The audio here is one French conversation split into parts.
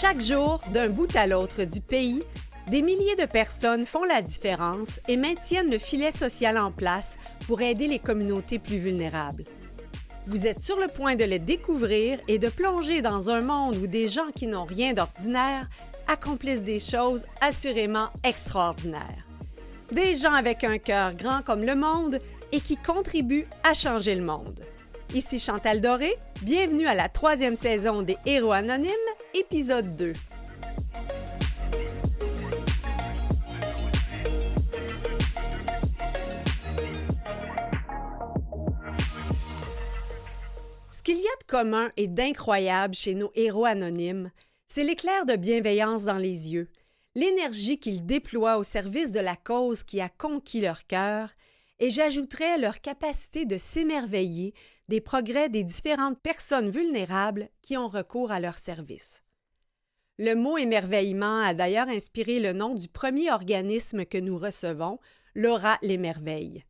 Chaque jour, d'un bout à l'autre du pays, des milliers de personnes font la différence et maintiennent le filet social en place pour aider les communautés plus vulnérables. Vous êtes sur le point de les découvrir et de plonger dans un monde où des gens qui n'ont rien d'ordinaire accomplissent des choses assurément extraordinaires. Des gens avec un cœur grand comme le monde et qui contribuent à changer le monde. Ici Chantal Doré, bienvenue à la troisième saison des Héros Anonymes, épisode 2. Ce qu'il y a de commun et d'incroyable chez nos héros anonymes, c'est l'éclair de bienveillance dans les yeux, l'énergie qu'ils déploient au service de la cause qui a conquis leur cœur, et j'ajouterais leur capacité de s'émerveiller des progrès des différentes personnes vulnérables qui ont recours à leur service. Le mot émerveillement a d'ailleurs inspiré le nom du premier organisme que nous recevons, Laura l'Émerveille.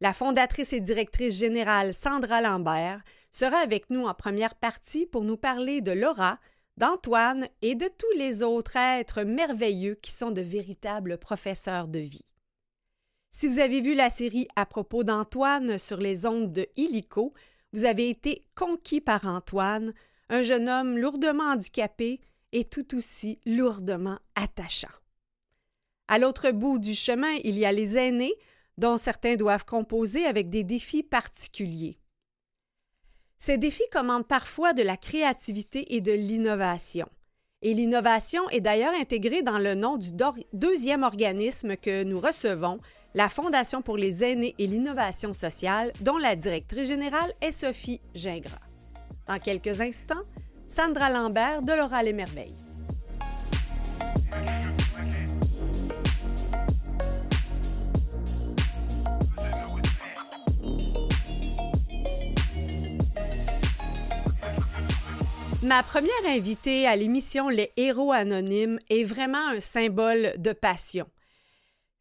La fondatrice et directrice générale Sandra Lambert sera avec nous en première partie pour nous parler de Laura, d'Antoine et de tous les autres êtres merveilleux qui sont de véritables professeurs de vie. Si vous avez vu la série à propos d'Antoine sur les ondes de Illico, vous avez été conquis par Antoine, un jeune homme lourdement handicapé et tout aussi lourdement attachant. À l'autre bout du chemin, il y a les aînés, dont certains doivent composer avec des défis particuliers. Ces défis commandent parfois de la créativité et de l'innovation. Et l'innovation est d'ailleurs intégrée dans le nom du deuxième organisme que nous recevons, la Fondation pour les aînés et l'innovation sociale, dont la directrice générale est Sophie Gingras. Dans quelques instants, Sandra Lambert de l'Oral et Merveilles. Ma première invitée à l'émission Les Héros Anonymes est vraiment un symbole de passion.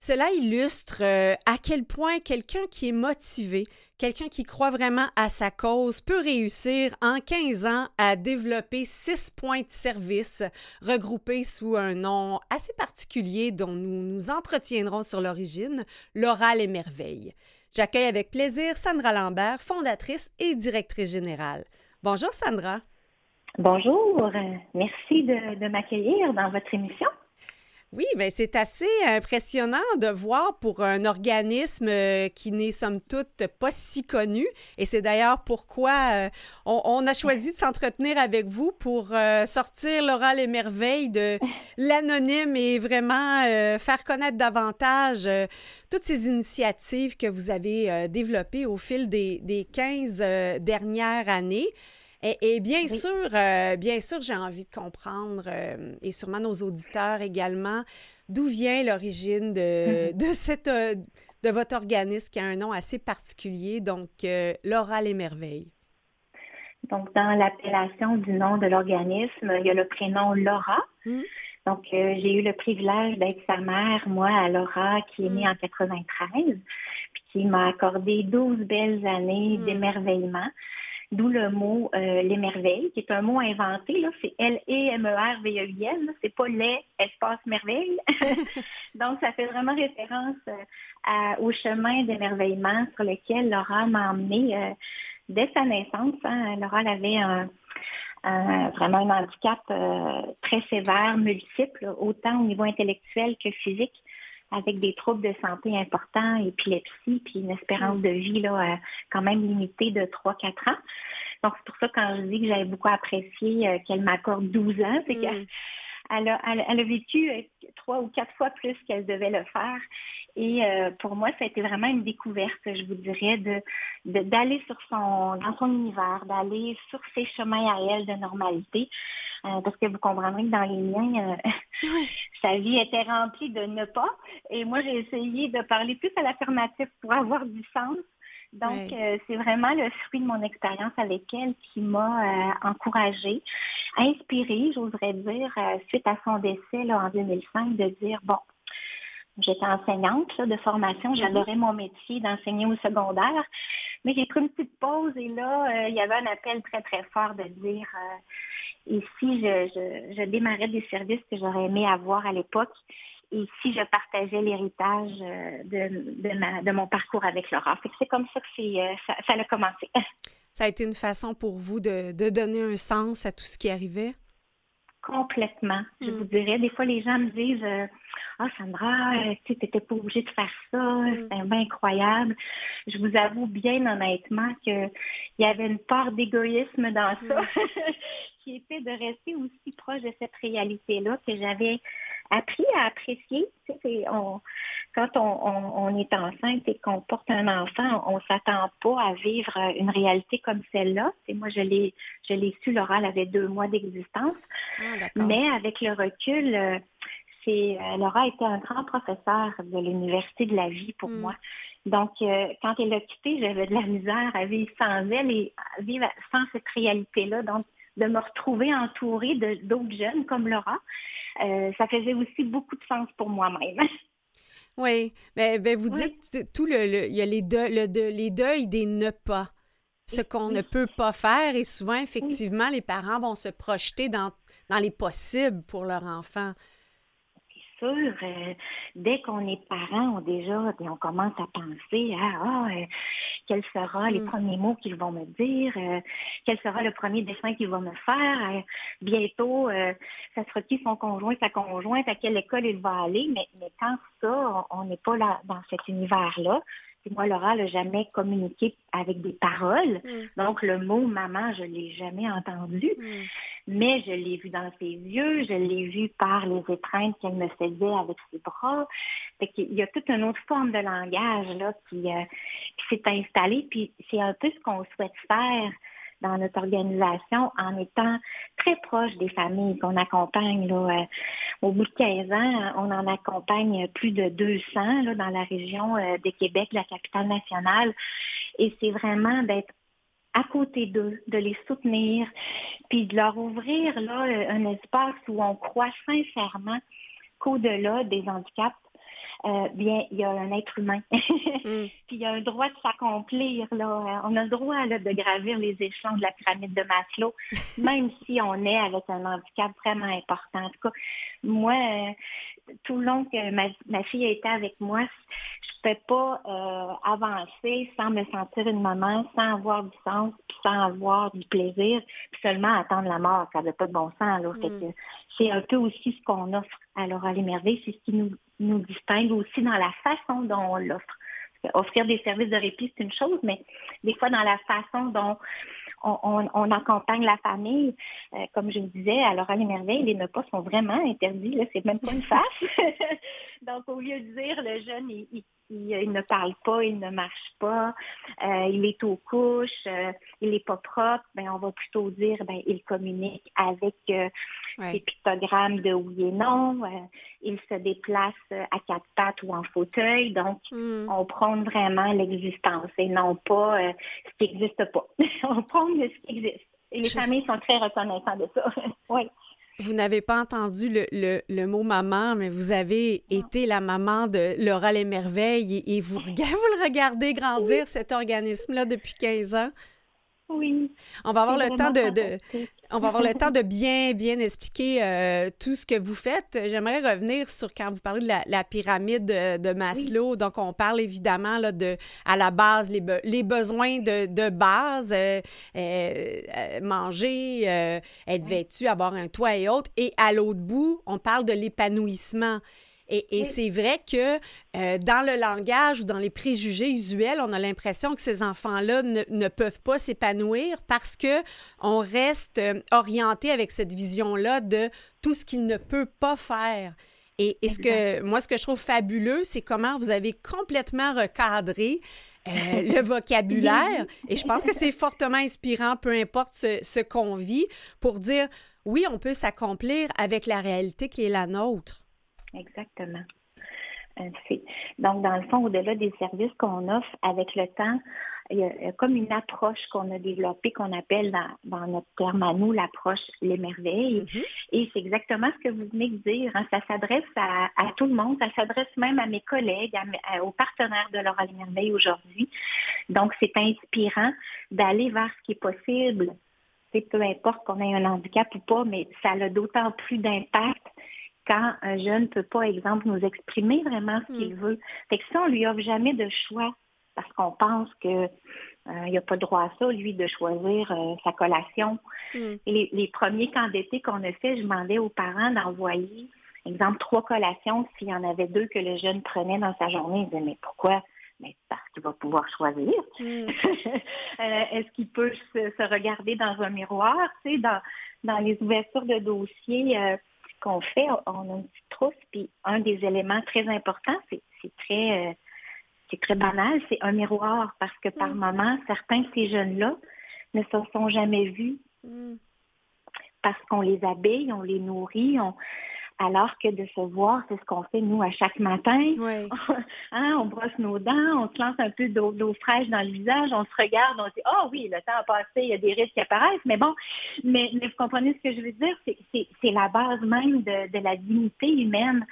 Cela illustre euh, à quel point quelqu'un qui est motivé, quelqu'un qui croit vraiment à sa cause peut réussir en 15 ans à développer six points de service regroupés sous un nom assez particulier dont nous nous entretiendrons sur l'origine, l'Oral et Merveille. J'accueille avec plaisir Sandra Lambert, fondatrice et directrice générale. Bonjour Sandra. Bonjour, merci de, m'accueillir dans votre émission. Oui, mais c'est assez impressionnant de voir pour un organisme euh, qui n'est somme toute pas si connu. Et c'est d'ailleurs pourquoi euh, on, a choisi de s'entretenir avec vous pour euh, sortir l'oral et merveille de l'anonyme et vraiment faire connaître davantage toutes ces initiatives que vous avez développées au fil des, des 15 dernières années. Et, bien sûr, euh, bien sûr, j'ai envie de comprendre, euh, et sûrement nos auditeurs également, d'où vient l'origine de, de, cette, euh, de votre organisme qui a un nom assez particulier, donc l'Oral et Merveille. Donc, dans l'appellation du nom de l'organisme, il y a le prénom Laura. Mmh. Donc, j'ai eu le privilège d'être sa mère, moi, à Laura, qui est née mmh. en 93, puis qui m'a accordé 12 belles années mmh. d'émerveillement d'où le mot euh, l'émerveille, qui est un mot inventé, là, c'est L-E-M-E-R-V-E-I-N, c'est pas les espace merveille. Donc, ça fait vraiment référence euh, au chemin d'émerveillement sur lequel Laura m'a emmené euh, dès sa naissance. Hein. Laura avait un, vraiment un handicap très sévère, multiple, autant au niveau intellectuel que physique avec des troubles de santé importants, épilepsie, puis une espérance de vie là, euh, quand même limitée de 3-4 ans. Donc, c'est pour ça quand je dis que j'avais beaucoup apprécié euh, qu'elle m'accorde 12 ans, c'est qu'elle mm. Elle a, vécu euh, trois ou quatre fois plus qu'elle devait le faire. Et pour moi, ça a été vraiment une découverte, je vous dirais, de d'aller sur son dans son univers, d'aller sur ses chemins à elle de normalité. Euh, parce que vous comprendrez que dans les miens, euh, sa vie était remplie de ne pas. Et moi, j'ai essayé de parler plus à l'affirmatif pour avoir du sens. Donc, euh, c'est vraiment le fruit de mon expérience avec elle qui m'a encouragée, inspirée, j'oserais dire, suite à son décès là, en 2005, de dire, bon, J'étais enseignante de formation, mm-hmm. j'adorais mon métier d'enseigner au secondaire, Mais j'ai pris une petite pause et là, il y avait un appel très, très fort de dire et si je, je, démarrais des services que j'aurais aimé avoir à l'époque et si je partageais l'héritage de, de, de, mon parcours avec Laura. C'est comme ça que c'est, ça, ça a commencé. Ça a été une façon pour vous de, de donner un sens à tout ce qui arrivait? Complètement. Je vous mm. dirais, des fois, les gens me disent euh, Ah, Sandra, euh, tu n'étais pas obligée de faire ça, mm. c'était bien incroyable. Je vous avoue bien honnêtement qu'il y avait une part d'égoïsme dans ça, mm. qui était de rester aussi proche de cette réalité-là que j'avais appris à apprécier. on, quand on, est enceinte et qu'on porte un enfant, on ne s'attend pas à vivre une réalité comme celle-là. moi, je l'ai, je l'ai su, Laura, elle avait deux mois d'existence. Ah, Mais avec le recul, euh, c'est, euh, Laura a été un grand professeur de l'Université de la vie pour hmm. moi. Donc, euh, quand elle a quitté, j'avais de la misère à vivre sans elle et à vivre sans cette réalité-là. Donc, de me retrouver entourée d'autres jeunes comme Laura, ça faisait aussi beaucoup de sens pour moi-même. Oui, mais ben, vous dites tout le, il y a les, les deuils des ne pas, ce qu'on ne peut pas faire et souvent effectivement les parents vont se projeter dans, dans les possibles pour leur enfant sûr, euh, dès qu'on est parent, on déjà, on commence à penser à ah, euh, quels seront les mm. premiers mots qu'ils vont me dire, euh, quel sera le premier dessin qu'ils vont me faire. bientôt, ça sera qui son conjoint, sa conjointe, à quelle école il va aller. Mais, mais quand ça, on n'est pas là dans cet univers-là moi, Laura n'a jamais communiqué avec des paroles. Mm. Donc, le mot maman, je ne l'ai jamais entendu. Mm. Mais je l'ai vu dans ses yeux, je l'ai vu par les étreintes qu'elle me faisait avec ses bras. Il y a toute une autre forme de langage là, qui, euh, qui s'est installée. Puis c'est un peu ce qu'on souhaite faire dans notre organisation en étant très proche des familles qu'on accompagne. Là, euh, au bout de 15 ans, on en accompagne plus de 200 là, dans la région euh, de Québec, la capitale nationale. Et c'est vraiment d'être à côté d'eux, de les soutenir, puis de leur ouvrir là, un espace où on croit sincèrement qu'au-delà des handicaps, euh, bien, il y a un être humain. Mm. Puis il y a un droit de s'accomplir. Là. On a le droit là, de gravir les échelons de la pyramide de Maslow, même si on est avec un handicap vraiment important. En tout cas, moi, euh, tout le long que ma, fille a été avec moi, je ne peux pas euh, avancer sans me sentir une maman, sans avoir du sens, sans avoir du plaisir, puis seulement attendre la mort. Ça n'avait pas de bon sens. Mm. C'est un peu aussi ce qu'on offre à l'oral émerveillé, c'est ce qui nous nous distingue aussi dans la façon dont on l'offre. Offrir des services de répit, c'est une chose, mais des fois dans la façon dont on, accompagne la famille, euh, comme je le disais, à l'oral et merveille, les pas sont vraiment interdits. Là, c'est même pas une face. Donc, au lieu de dire le jeune, il, il, ne parle pas, il ne marche pas, euh, il est aux couches, euh, il n'est pas propre, ben, on va plutôt dire ben, il communique avec euh, ses pictogrammes de oui et non, il se déplace à quatre pattes ou en fauteuil, donc hmm. on prend vraiment l'existence et non pas ce qui n'existe pas. on prend ce qui existe. Et les familles sont très reconnaissantes de ça. oui. Vous n'avez pas entendu le, le, mot maman, mais vous avez été la maman de Laura Les Merveilles et, vous, vous le regardez grandir, cet organisme-là, depuis 15 ans? Oui. On va avoir le temps de, on va avoir le temps de bien bien expliquer euh, tout ce que vous faites. J'aimerais revenir sur quand vous parlez de la, pyramide de, Maslow. Donc on parle évidemment là de à la base les, les besoins de, de base, euh, euh, manger, être vêtu, avoir un toit et autres. Et à l'autre bout, on parle de l'épanouissement. Et, c'est vrai que euh, dans le langage ou dans les préjugés usuels, on a l'impression que ces enfants-là ne, peuvent pas s'épanouir parce que on reste euh, orienté avec cette vision-là de tout ce qu'il ne peut pas faire. Et, ce que moi, ce que je trouve fabuleux, c'est comment vous avez complètement recadré euh, le vocabulaire. Et je pense que c'est fortement inspirant, peu importe ce, ce qu'on vit, pour dire oui, on peut s'accomplir avec la réalité qui est la nôtre. Exactement. Euh, donc, dans le fond, au-delà des services qu'on offre avec le temps, il y a comme une approche qu'on a développée qu'on appelle dans, notre terme à nous l'approche les merveilles. Mm-hmm. Et c'est exactement ce que vous venez de dire. Hein. Ça s'adresse à, tout le monde. Ça s'adresse même à mes collègues, aux partenaires de Laura les merveilles aujourd'hui. Donc, c'est inspirant d'aller vers ce qui est possible. C'est peu importe qu'on ait un handicap ou pas, mais ça a d'autant plus d'impact quand un jeune ne peut pas, exemple, nous exprimer vraiment ce qu'il mm. veut. Fait que ça, on lui offre jamais de choix parce qu'on pense qu'il euh, n'a pas droit à ça, lui, de choisir euh, sa collation. Mm. Les, premiers camps d'été qu'on a fait, je demandais aux parents d'envoyer, exemple, trois collations s'il y en avait deux que le jeune prenait dans sa journée. Ils disaient, mais pourquoi? Mais parce qu'il va pouvoir choisir. Mm. Euh, est-ce qu'il peut se, regarder dans un miroir? Tu sais, dans, dans les ouvertures de dossiers qu'on fait, on a une petite trousse, puis un des éléments très importants, c'est très c'est très banal, c'est un miroir parce que par mm. moment, certains de ces jeunes-là ne se sont jamais vus mm. parce qu'on les habille, on les nourrit, on, alors que de se voir, c'est ce qu'on fait nous à chaque matin. Hein, on brosse nos dents, on se lance un peu d'eau fraîche dans le visage, on se regarde, on se dit oh oui, le temps a passé, il y a des risques qui apparaissent, mais bon, mais, vous comprenez ce que je veux dire, c'est la base même de, la dignité humaine.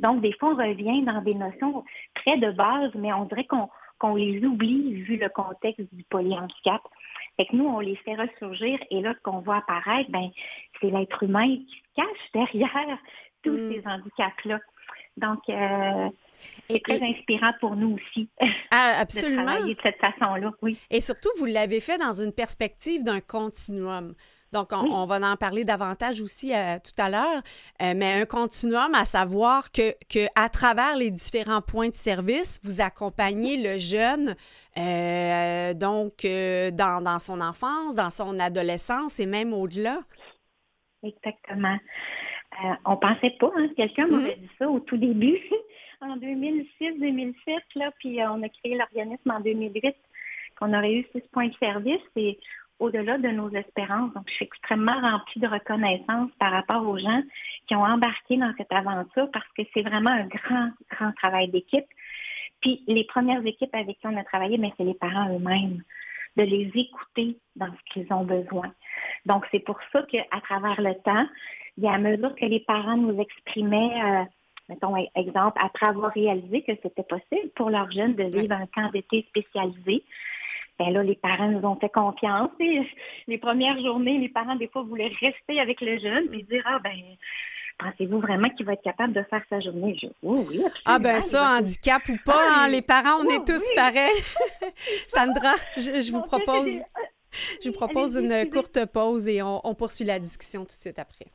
Donc des fois on revient dans des notions très de base, mais on dirait qu'on les oublie vu le contexte du polyhandicap. Fait que nous, on les fait ressurgir et là, ce qu'on voit apparaître, ben, c'est l'être humain qui se cache derrière tous mm. ces handicaps-là. Donc, euh, c'est très inspirant pour nous aussi ah, absolument. de travailler de cette façon-là, oui. Et surtout, vous l'avez fait dans une perspective d'un continuum. Donc, on, va en parler davantage aussi euh, tout à l'heure, euh, mais un continuum à savoir que, que, à travers les différents points de service, vous accompagnez le jeune donc dans, dans, son enfance, dans son adolescence et même au-delà. Exactement. Euh, on pensait pas, hein, quelqu'un mm-hmm. m'avait dit ça au tout début, en 2006-2007, là, puis euh, on a créé l'organisme en 2008, qu'on aurait eu six points de service et au-delà de nos espérances. Donc, je suis extrêmement remplie de reconnaissance par rapport aux gens qui ont embarqué dans cette aventure parce que c'est vraiment un grand, grand travail d'équipe. Puis les premières équipes avec qui on a travaillé, mais c'est les parents eux-mêmes, de les écouter dans ce qu'ils ont besoin. Donc, c'est pour ça qu'à travers le temps, et à mesure que les parents nous exprimaient, euh, mettons exemple, après avoir réalisé que c'était possible pour leurs jeunes de vivre un camp d'été spécialisé, ben là, les parents nous ont fait confiance. Et les premières journées, les parents, des fois, voulaient rester avec le jeune et dire, ah ben, pensez-vous vraiment qu'il va être capable de faire sa journée? Je, oui, oui, Ah ben ça, handicap ou pas, ah, hein, les parents, on est tous pareils. Sandra, je, vous propose... Je vous propose une courte pause et on, on poursuit la discussion tout de suite après.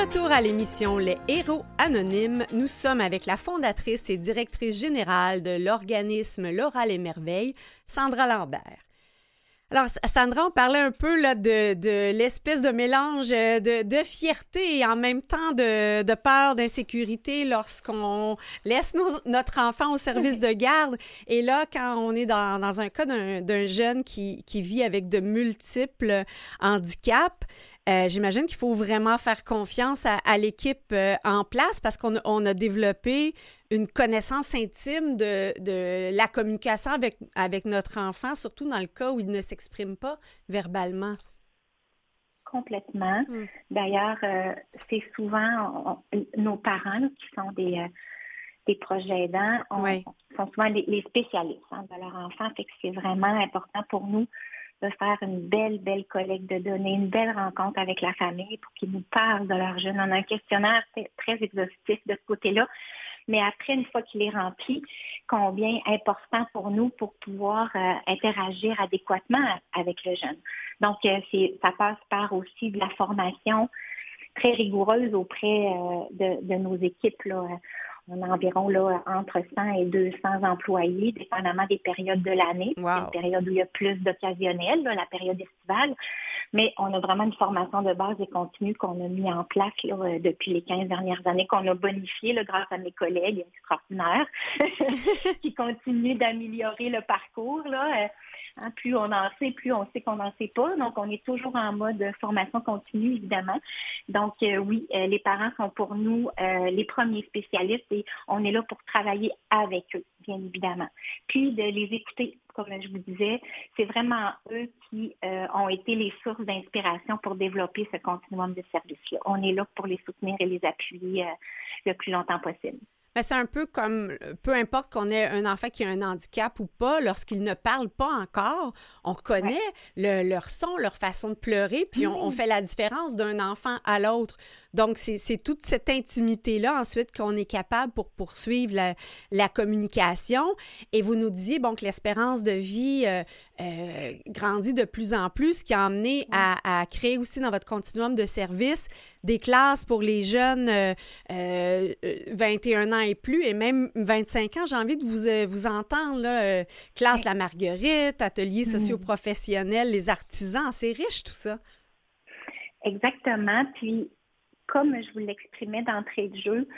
Retour à l'émission Les Héros Anonymes, nous sommes avec la fondatrice et directrice générale de l'organisme L'Oral et Merveille, Sandra Lambert. Alors, Sandra, on parlait un peu là, de, l'espèce de mélange de, fierté et en même temps de, peur, d'insécurité lorsqu'on laisse notre enfant au service de garde. Et là, quand on est dans, un cas d'un jeune qui, vit avec de multiples handicaps, euh, j'imagine qu'il faut vraiment faire confiance à, l'équipe euh, en place parce qu'on a développé une connaissance intime de, la communication avec, avec notre enfant, surtout dans le cas où il ne s'exprime pas verbalement. Complètement. Hmm. D'ailleurs, euh, c'est souvent nos parents qui sont des, des projets aidants, sont souvent les, spécialistes hein, de leur enfant. Fait que c'est vraiment important pour nous de faire une belle, belle collecte de données, une belle rencontre avec la famille pour qu'ils nous parlent de leur jeune. On a un questionnaire très exhaustif de ce côté-là. Mais après, une fois qu'il est rempli, combien important pour nous pour pouvoir euh, interagir adéquatement avec le jeune. Donc, euh, ça passe par aussi de la formation très rigoureuse auprès euh, de, nos équipes. On a environ là, entre 100 et 200 employés, dépendamment des périodes de l'année. C'est une période où il y a plus d'occasionnels, la période estivale. Mais on a vraiment une formation de base et continue qu'on a mis en place euh, depuis les 15 dernières années, qu'on a bonifié grâce à mes collègues extraordinaires qui continuent d'améliorer le parcours. Là. Euh, Hein, plus on en sait, plus on sait qu'on n'en sait pas. Donc, on est toujours en mode formation continue, évidemment. Donc, euh, oui, euh, les parents sont pour nous euh, les premiers spécialistes et on est là pour travailler avec eux, bien évidemment. Puis, de les écouter, comme je vous disais, c'est vraiment eux qui ont été les sources d'inspiration pour développer ce continuum de services-là. On est là pour les soutenir et les appuyer le plus longtemps possible. Ben, c'est un peu comme, peu importe qu'on ait un enfant qui a un handicap ou pas, lorsqu'il ne parle pas encore, on connaît leur son, leur façon de pleurer, puis on, fait la différence d'un enfant à l'autre. Donc, c'est toute cette intimité-là ensuite qu'on est capable pour poursuivre la, communication. Et vous nous disiez, bon, que l'espérance de vie euh, euh, grandit de plus en plus, ce qui a amené à, créer aussi dans votre continuum de services des classes pour les jeunes 21 euh, ans et plus, et même 25 ans. J'ai envie de vous, vous entendre, là, classe La Marguerite, ateliers mm. socio-professionnels, les artisans. C'est riche tout ça. Exactement. Puis comme je vous l'exprimais d'entrée de jeu,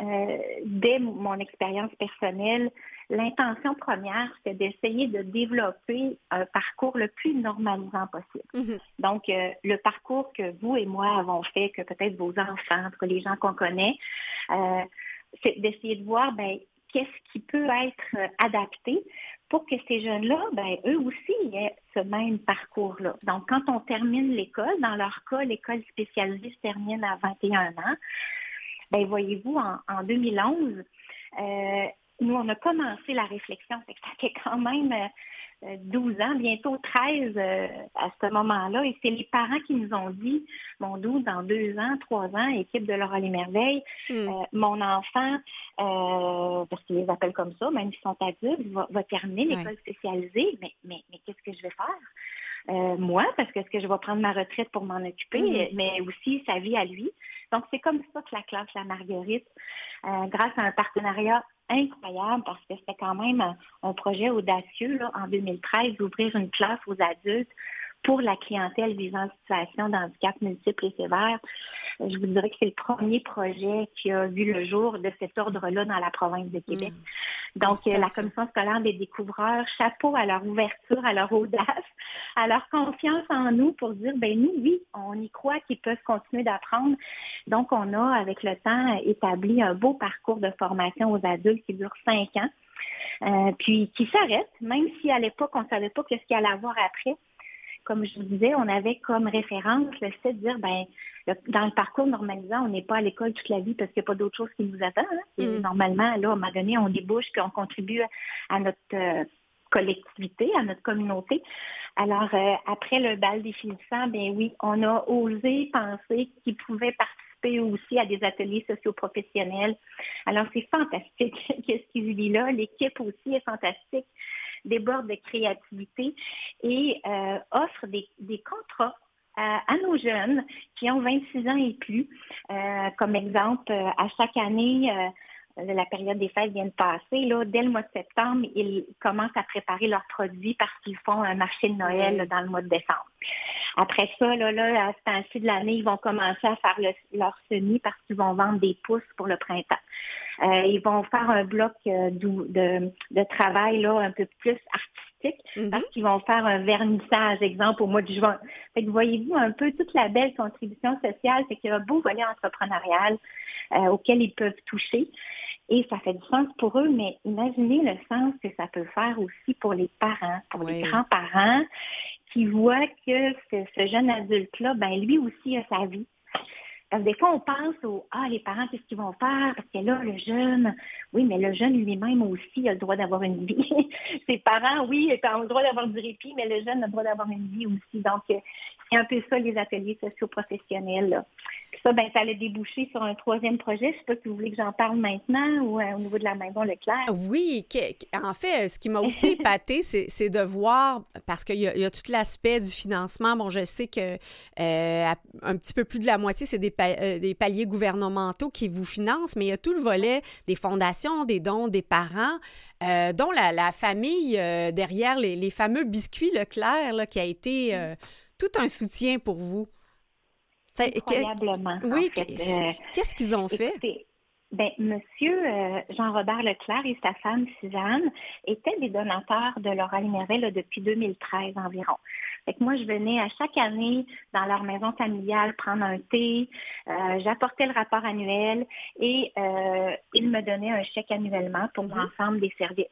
euh, dès mon expérience personnelle, l'intention première, c'est d'essayer de développer un parcours le plus normalisant possible. Mm-hmm. Donc, euh, le parcours que vous et moi avons fait, que peut-être vos enfants, que les gens qu'on connaît, euh, c'est d'essayer de voir ben, qu'est-ce qui peut être adapté pour que ces jeunes-là, ben, eux aussi, aient ce même parcours-là. Donc, quand on termine l'école, dans leur cas, l'école spécialisée se termine à 21 ans. Ben, voyez-vous, en, 2011, euh, nous, on a commencé la réflexion. Ça fait quand même euh, 12 ans, bientôt 13 euh, à ce moment-là. Et c'est les parents qui nous ont dit, mon 12, dans deux ans, trois ans, équipe de Laura les Merveilles, hmm. euh, mon enfant, euh, parce qu'ils les appellent comme ça, même s'ils sont adultes, va, terminer l'école spécialisée, mais, mais, mais qu'est-ce que je vais faire? moi, parce que est-ce que je vais prendre ma retraite pour m'en occuper, hmm. mais aussi sa vie à lui. Donc, c'est comme ça que la classe La Marguerite, grâce à un partenariat incroyable parce que c'était quand même un, projet audacieux là, en 2013 d'ouvrir une classe aux adultes pour la clientèle vivant en situation d'handicap multiple et sévère. Je vous dirais que c'est le premier projet qui a vu le jour de cet ordre-là dans la province de Québec. Mmh. Donc, euh, la Commission scolaire des découvreurs, chapeau à leur ouverture, à leur audace, à leur confiance en nous pour dire, ben nous, oui, on y croit qu'ils peuvent continuer d'apprendre. Donc, on a, avec le temps, établi un beau parcours de formation aux adultes qui dure cinq ans. Euh, puis qui s'arrête, même si à l'époque, on ne savait pas ce qu'il y allait avoir après comme je vous disais, on avait comme référence le fait de dire, ben, dans le parcours normalisant, on n'est pas à l'école toute la vie parce qu'il n'y a pas d'autre chose qui nous attend. Hein. Mm. Normalement, là, à un moment donné, on débouche puis on contribue à notre euh, collectivité, à notre communauté. Alors, euh, après le bal des finissants, ben oui, on a osé penser qu'ils pouvaient participer aussi à des ateliers socioprofessionnels. Alors, c'est fantastique qu'est-ce qu'il vit là? L'équipe aussi est fantastique déborde de créativité et euh, offre des, contrats à, nos jeunes qui ont 26 ans et plus. Euh, comme exemple, euh, à chaque année, la période des fêtes vient de passer. Là, dès le mois de septembre, ils commencent à préparer leurs produits parce qu'ils font un marché de Noël dans le mois de décembre. Après ça, là, là à ce temps-ci de l'année, ils vont commencer à faire leur semis parce qu'ils vont vendre des pousses pour le printemps. Euh, ils vont faire un bloc euh, de, de, travail là, un peu plus artistique mm-hmm. parce qu'ils vont faire un vernissage, exemple, au mois de juin. Fait que voyez-vous un peu toute la belle contribution sociale, c'est qu'il y a un beau volet entrepreneurial euh, auquel ils peuvent toucher. Et ça fait du sens pour eux, mais imaginez le sens que ça peut faire aussi pour les parents, pour les grands-parents qui voient que ce, jeune adulte-là, ben lui aussi a sa vie. Parce que des fois, on pense aux Ah, les parents, qu'est-ce qu'ils vont faire? Parce que là, le jeune, oui, mais le jeune lui-même aussi a le droit d'avoir une vie. Ses parents, oui, ont le droit d'avoir du répit, mais le jeune a le droit d'avoir une vie aussi. Donc, c'est un peu ça, les ateliers socio-professionnels. ça, ben, ça allait déboucher sur un troisième projet. Je ne sais pas si vous voulez que j'en parle maintenant ou euh, au niveau de la maison Leclerc. Oui, en fait, ce qui m'a aussi épaté, c'est de voir, parce qu'il y, a tout l'aspect du financement. Bon, je sais que euh, un petit peu plus de la moitié, c'est des, euh, des, paliers gouvernementaux qui vous financent, mais il y a tout le volet des fondations, des dons, des parents, dont la, famille derrière les, fameux biscuits Leclerc, là, qui a été tout un soutien pour vous. Incroyablement. Oui, euh, qu'est-ce qu'ils ont fait? Ben, Monsieur euh, Jean-Robert Leclerc et sa femme Suzanne étaient des donateurs de l'oral Merveille depuis 2013 environ. Fait que moi, je venais à chaque année dans leur maison familiale prendre un thé, euh, j'apportais le rapport annuel et ils me donnaient un chèque annuellement pour mm-hmm. l'ensemble des services.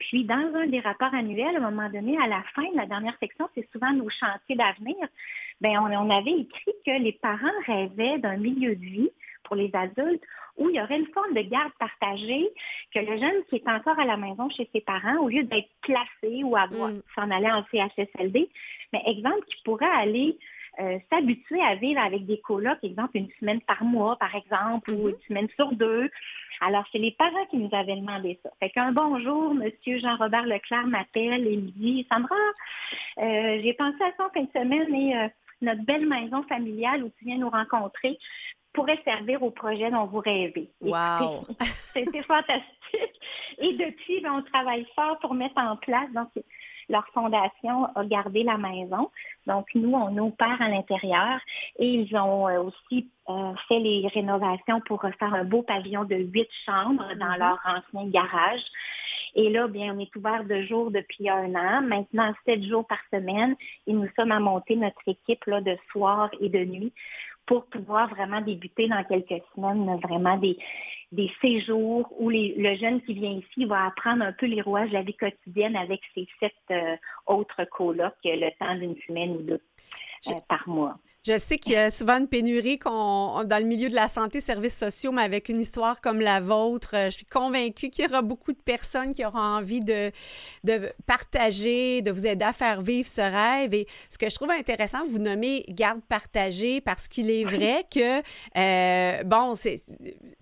Puis, dans un des rapports annuels, à un moment donné, à la fin de la dernière section, c'est souvent nos chantiers d'avenir. Bien, on, avait écrit que les parents rêvaient d'un milieu de vie pour les adultes où il y aurait une forme de garde partagée, que le jeune qui est encore à la maison chez ses parents, au lieu d'être placé ou avoir mm. s'en aller en CHSLD, mais exemple, qui pourrait aller euh, s'habituer à vivre avec des colocs, exemple une semaine par mois, par exemple, ou mm-hmm. une semaine sur deux. Alors, c'est les parents qui nous avaient demandé ça. Fait qu'un bonjour, Monsieur Jean-Robert Leclerc m'appelle et me dit, Sandra, euh, j'ai pensé à ça en fin de semaine et euh, notre belle maison familiale où tu viens nous rencontrer pourrait servir au projet dont vous rêvez. Wow! C'était fantastique. Et depuis, ben, on travaille fort pour mettre en place. Donc, leur fondation a gardé la maison. Donc, nous, on opère à l'intérieur et ils ont euh, aussi euh, fait les rénovations pour faire un beau pavillon de huit chambres dans mm-hmm. leur ancien garage. Et là, bien, on est ouvert de jour depuis un an, maintenant sept jours par semaine, et nous sommes à monter notre équipe là, de soir et de nuit pour pouvoir vraiment débuter dans quelques semaines vraiment des, des séjours où le jeune qui vient ici va apprendre un peu les rouages de la vie quotidienne avec ses sept euh, autres colocs le temps d'une semaine ou deux euh, par mois. Je sais qu'il y a souvent une pénurie dans le milieu de la santé, services sociaux, mais avec une histoire comme la vôtre, euh, je suis convaincue qu'il y aura beaucoup de personnes qui auront envie de, de partager, de vous aider à faire vivre ce rêve. Et ce que je trouve intéressant, vous nommez garde partagée parce qu'il est vrai que, euh, bon, c'est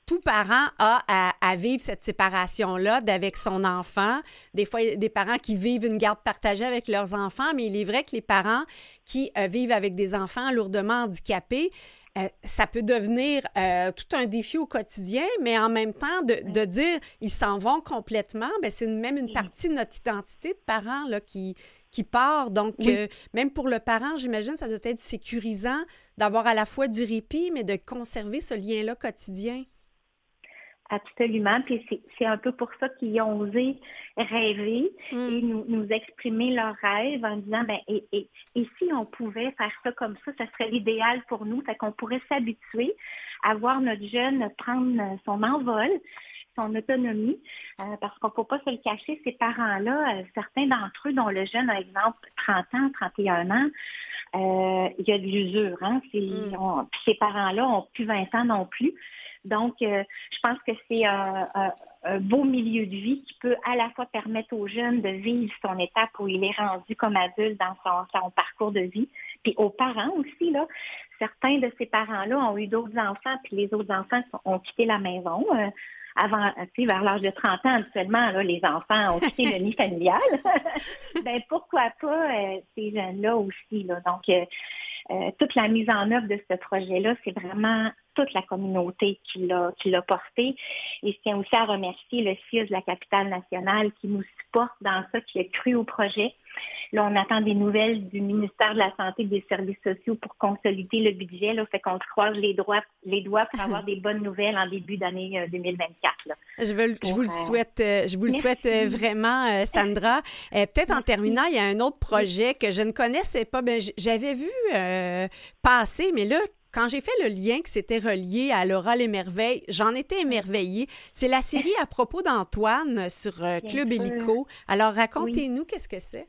tout parent a à, à vivre cette séparation-là d'avec son enfant. Des fois, il y a des parents qui vivent une garde partagée avec leurs enfants, mais il est vrai que les parents qui euh, vivent avec des enfants lourdement handicapés, euh, ça peut devenir euh, tout un défi au quotidien, mais en même temps, de, dire ils s'en vont complètement, ben, c'est même une partie de notre identité de parents là, qui, qui part. Donc, même pour le parent, j'imagine, ça doit être sécurisant d'avoir à la fois du répit, mais de conserver ce lien-là quotidien. Absolument. Puis c'est un peu pour ça qu'ils ont osé rêver mm. et nous, nous, exprimer leurs rêves en disant ben et, et, si on pouvait faire ça comme ça, ça serait l'idéal pour nous. Fait qu'on pourrait s'habituer à voir notre jeune prendre son envol, son autonomie, euh, parce qu'on ne peut pas se le cacher, ces parents-là, euh, certains d'entre eux, dont le jeune a exemple 30 ans, 31 ans, euh, il y a de l'usure. Hein? Mm. ces parents-là ont plus 20 ans non plus. Donc, je pense que c'est un, beau milieu de vie qui peut à la fois permettre aux jeunes de vivre son étape où il est rendu comme adulte dans son, parcours de vie, puis aux parents aussi, là. Certains de ces parents-là ont eu d'autres enfants, puis les autres enfants ont quitté la maison. Euh, avant, tu vers l'âge de 30 ans, actuellement, là, les enfants ont quitté le nid familial. ben pourquoi pas euh, ces jeunes-là aussi, là. Donc, toute la mise en œuvre de ce projet-là, c'est vraiment toute la communauté qui l'a, qui l'a porté. Et je tiens aussi à remercier le CIUS de la capitale nationale qui nous supporte dans ça, qui a cru au projet. Là, on attend des nouvelles du ministère de la Santé et des Services sociaux pour consolider le budget. Là, fait qu'on se croise les, doigts, les doigts pour avoir des bonnes nouvelles en début d'année 2024. Euh, je, veux, je, vous le euh, souhaite, euh, je vous le souhaite vraiment, Sandra. peut-être en terminant, il y a un autre projet que je ne connaissais pas. Ben, j'avais vu passer, mais là, quand j'ai fait le lien que c'était relié à Laura les merveilles, j'en étais émerveillée. C'est la série à propos d'Antoine sur euh, Club Hélico. Alors, racontez-nous qu'est-ce que c'est?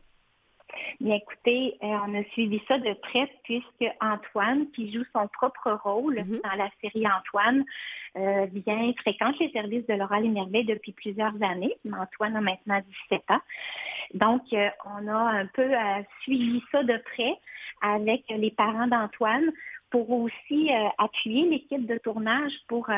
Bien, écoutez, euh, on a suivi ça de près puisque Antoine, qui joue son propre rôle mm-hmm. dans la série Antoine, euh, vient fréquente les services de Laura les merveilles depuis plusieurs années. Antoine a maintenant 17 ans. Donc, on a un peu suivi ça de près avec les parents d'Antoine pour aussi appuyer l'équipe de tournage pour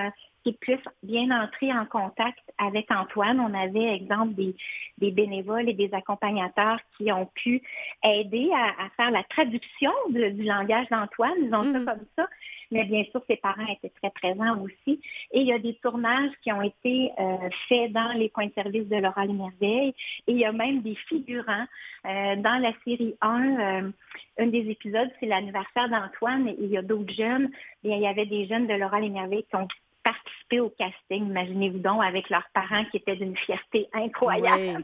qu'ils puissent bien entrer en contact avec Antoine. On avait, exemple, des, bénévoles et des accompagnateurs qui ont pu aider à, faire la traduction du langage d'Antoine, disons ça mhm. comme ça. Mais bien sûr, ses parents étaient très présents aussi. Et il y a des tournages qui ont été euh, faits dans les points de service de l'Oral et Merveille. Et il y a même des figurants euh, dans la série 1. Euh, un des épisodes, c'est l'anniversaire d'Antoine et il y a d'autres jeunes. Bien, il y avait des jeunes de l'Oral et Merveille qui ont participer au casting, imaginez-vous donc, avec leurs parents qui étaient d'une fierté incroyable.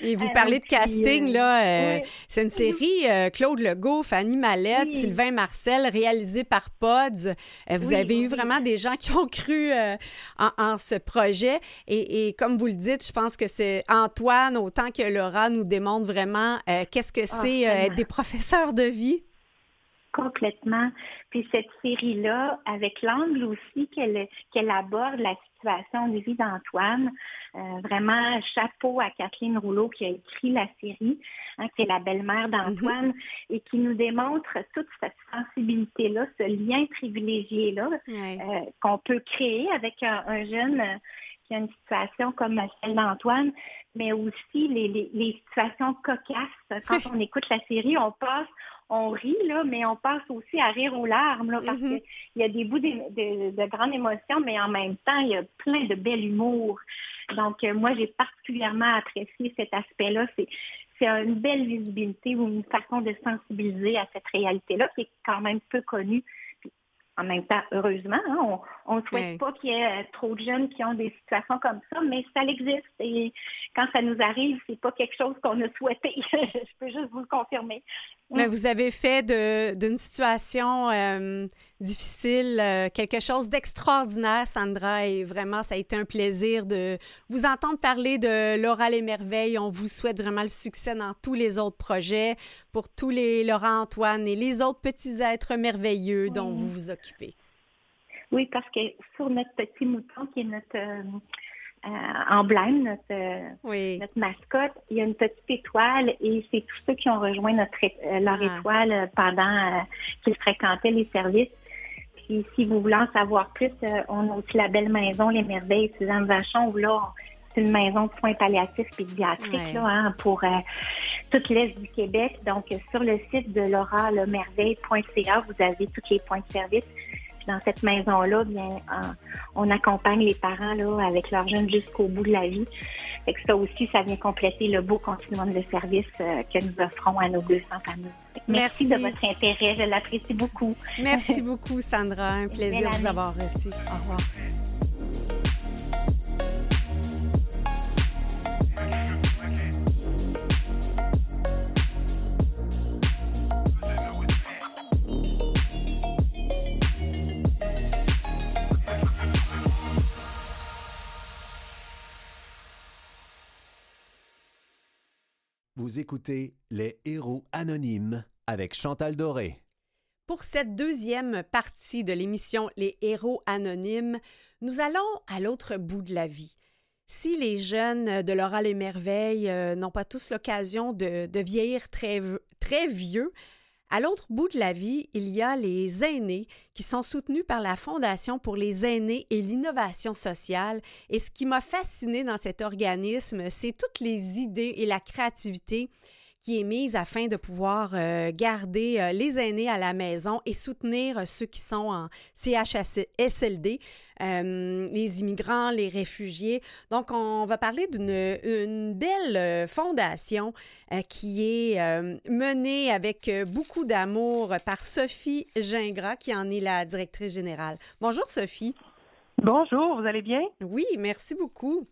et vous parlez de casting, euh, là, euh, c'est une série euh, Claude Legault, Fanny Mallette, Sylvain Marcel, réalisée par Pods. vous avez eu vraiment des gens qui ont cru en, ce projet. Et, et, comme vous le dites, je pense que c'est Antoine, autant que Laura, nous démontre vraiment qu'est-ce que ah, c'est être des professeurs de vie complètement. Puis cette série-là, avec l'angle aussi qu'elle aborde la situation de vie d'Antoine, euh, vraiment chapeau à Kathleen Rouleau qui a écrit la série, hein, qui est la belle-mère d'Antoine, mm-hmm. et qui nous démontre toute cette sensibilité-là, ce lien privilégié-là euh, qu'on peut créer avec un, jeune qui a une situation comme celle d'Antoine, mais aussi les, les, situations cocasses. Quand on écoute la série, on passe, on rit, là, mais on passe aussi à rire aux larmes, là, parce mm-hmm. qu'il y a des bouts de, de, grandes émotions, mais en même temps, il y a plein de bel humour. Donc, euh, moi, j'ai particulièrement apprécié cet aspect-là. C'est, c'est une belle visibilité ou une façon de sensibiliser à cette réalité-là qui est quand même peu connue en même temps, heureusement, hein, on ne souhaite pas qu'il y ait euh, trop de jeunes qui ont des situations comme ça, mais ça existe. Et quand ça nous arrive, c'est pas quelque chose qu'on a souhaité. Je peux juste vous le confirmer. Mais vous avez fait d'une situation euh, difficile euh, quelque chose d'extraordinaire, Sandra, et vraiment, ça a été un plaisir de vous entendre parler de l'Oral et Merveille. On vous souhaite vraiment le succès dans tous les autres projets, pour tous les Laurent Antoine et les autres petits êtres merveilleux dont vous vous occupez. Oui, parce que sur notre petit mouton, qui est notre... Euh, emblème, notre, notre mascotte, il y a une petite étoile et c'est tous ceux qui ont rejoint notre euh, leur ah. étoile euh, pendant qu'ils fréquentaient les services. Puis si vous voulez en savoir plus, on a aussi la belle maison Les Merveilles Suzanne Vachon où là, c'est une maison de soins palliatifs pédiatriques là, hein, pour toute l'Est du Québec. Donc, sur le site de laura merveille.ca, vous avez tous les points de service dans cette maison-là, bien, on accompagne les parents là, avec leurs jeunes jusqu'au bout de la vie. Que ça aussi, ça vient compléter le beau continuum de services euh, que nous offrons à nos 200 familles. Merci. de votre intérêt, je l'apprécie beaucoup. Merci beaucoup, Sandra. Un plaisir de vous avoir reçu. Au revoir. Vous écoutez Les Héros Anonymes avec Chantal Doré. Pour cette deuxième partie de l'émission Les Héros Anonymes, nous allons à l'autre bout de la vie. Si les jeunes de l'Oral et Merveille euh, n'ont pas tous l'occasion de, de, vieillir très, très vieux, à l'autre bout de la vie, il y a les aînés qui sont soutenus par la Fondation pour les aînés et l'innovation sociale. Et ce qui m'a fasciné dans cet organisme, c'est toutes les idées et la créativité qui est mise afin de pouvoir euh, garder euh, les aînés à la maison et soutenir ceux qui sont en CHSLD, euh, les immigrants, les réfugiés. Donc, on va parler d'une belle fondation qui est menée avec beaucoup d'amour par Sophie Gingras, qui en est la directrice générale. Bonjour, Sophie. Bonjour, vous allez bien? Oui, merci beaucoup.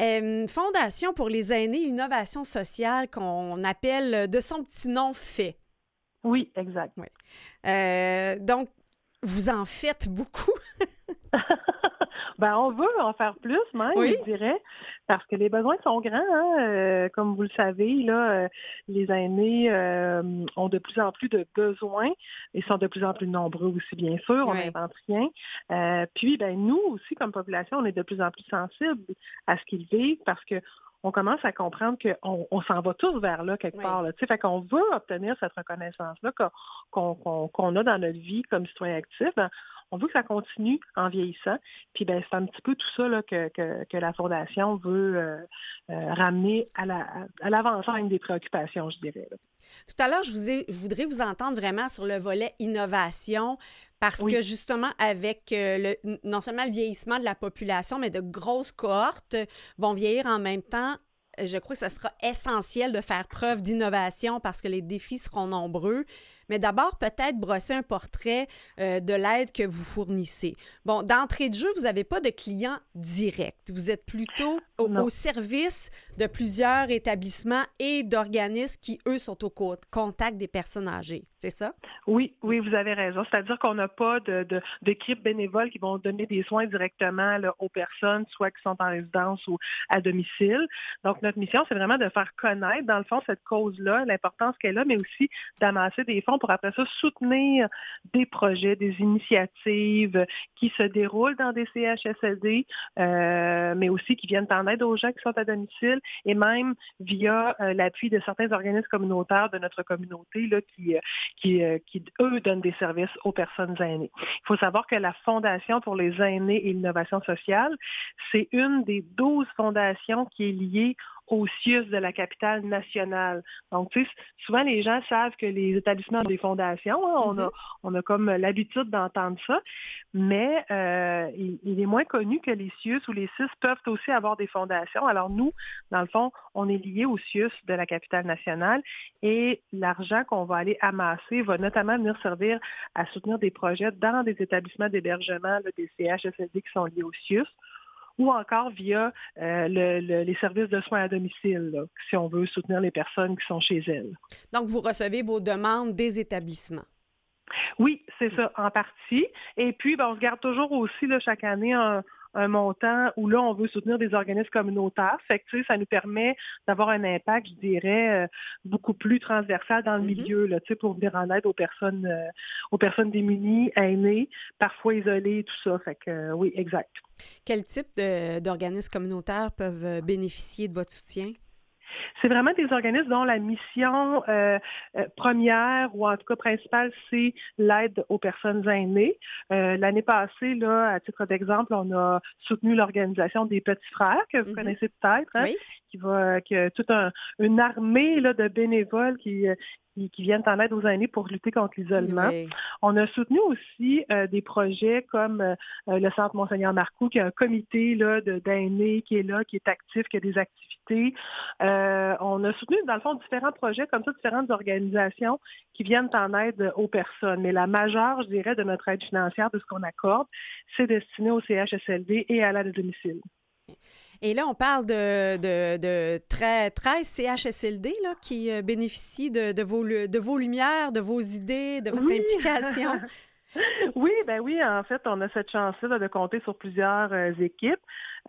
Euh, Fondation pour les aînés, innovation sociale qu'on appelle de son petit nom fait. Oui, exact. Euh, donc, vous en faites beaucoup. ben, on veut en faire plus, même, je dirais, parce que les besoins sont grands. Hein. Euh, comme vous le savez, là, euh, les aînés euh, ont de plus en plus de besoins et sont de plus en plus nombreux aussi, bien sûr. On n'invente rien. puis, ben, nous aussi, comme population, on est de plus en plus sensibles à ce qu'ils vivent parce que on commence à comprendre qu'on on, s'en va tous vers là quelque part. Là, fait qu'on veut obtenir cette reconnaissance-là qu'on a dans notre vie comme citoyen actif. Ben, on veut que ça continue en vieillissant. Puis ben, c'est un petit peu tout ça là, que, que, la Fondation veut euh, euh, ramener à l'avant-scène la, à des préoccupations, je dirais. Tout à l'heure, je, vous ai, je voudrais vous entendre vraiment sur le volet innovation. Parce que justement, avec euh, le, non seulement le vieillissement de la population, mais de grosses cohortes vont vieillir en même temps, je crois que ce sera essentiel de faire preuve d'innovation parce que les défis seront nombreux. Mais d'abord, peut-être brosser un portrait euh, de l'aide que vous fournissez. Bon, d'entrée de jeu, vous n'avez pas de clients directs. Vous êtes plutôt au, service de plusieurs établissements et d'organismes qui, eux, sont au contact des personnes âgées. C'est ça? Oui, oui, vous avez raison. C'est-à-dire qu'on n'a pas de, d'équipes bénévoles qui vont donner des soins directement aux personnes, soit qui sont en résidence ou à domicile. Donc, notre mission, c'est vraiment de faire connaître, dans le fond, cette cause-là, l'importance qu'elle a, mais aussi d'amasser des fonds pour après ça soutenir des projets, des initiatives qui se déroulent dans des CHSLD, euh, mais aussi qui viennent en aide aux gens qui sont à domicile et même via euh, l'appui de certains organismes communautaires de notre communauté là, qui, euh, qui, qui, eux, donnent des services aux personnes aînées. Il faut savoir que la Fondation pour les aînés et l'innovation sociale, c'est une des douze fondations qui est liée au CIUS de la capitale nationale. Donc, tu sais, souvent les gens savent que les établissements ont des fondations. Hein. on, a, mm-hmm. on a comme l'habitude d'entendre ça, mais euh, il, est moins connu que les CIUS ou les CIS peuvent aussi avoir des fondations. Alors nous, dans le fond, on est lié au CIUS de la capitale nationale et l'argent qu'on va aller amasser va notamment venir servir à soutenir des projets dans des établissements d'hébergement, des CHSLD qui sont liés au CIUS ou encore via euh, les services de soins à domicile, si on veut soutenir les personnes qui sont chez elles. Donc, vous recevez vos demandes des établissements. Oui, c'est ça, en partie. Et puis, ben, on se garde toujours aussi là, chaque année un, un montant où là, on veut soutenir des organismes communautaires. Fait que, ça nous permet d'avoir un impact, je dirais, euh, beaucoup plus transversal dans le mm-hmm. milieu, là, pour venir en aide aux personnes, euh, aux personnes démunies, aînées, parfois isolées, tout ça. Fait que, euh, oui, exact. Quel type d'organismes communautaires peuvent bénéficier de votre soutien? C'est vraiment des organismes dont la mission euh, euh, première ou en tout cas principale, c'est l'aide aux personnes aînées. Euh, l'année passée, là, à titre d'exemple, on a soutenu l'organisation des Petits Frères, que vous mm-hmm. connaissez peut-être, hein, qui va, qui a toute une armée là, de bénévoles qui, qui, viennent en aide aux aînés pour lutter contre l'isolement. On a soutenu aussi euh, des projets comme euh, le Centre Monseigneur Marcoux, qui a un comité d'aînés qui est là, qui est actif, qui a des activités. Euh, on a soutenu, dans le fond, différents projets comme ça, différentes organisations qui viennent en aide aux personnes. Mais la majeure, je dirais, de notre aide financière, de ce qu'on accorde, c'est destiné au CHSLD et à l'aide à domicile. Et là, on parle de, de, de 13 CHSLD là, qui euh, bénéficient de, de, vos, de vos lumières, de vos idées, de votre implication. oui, ben oui, en fait, on a cette chance-là de compter sur plusieurs euh, équipes.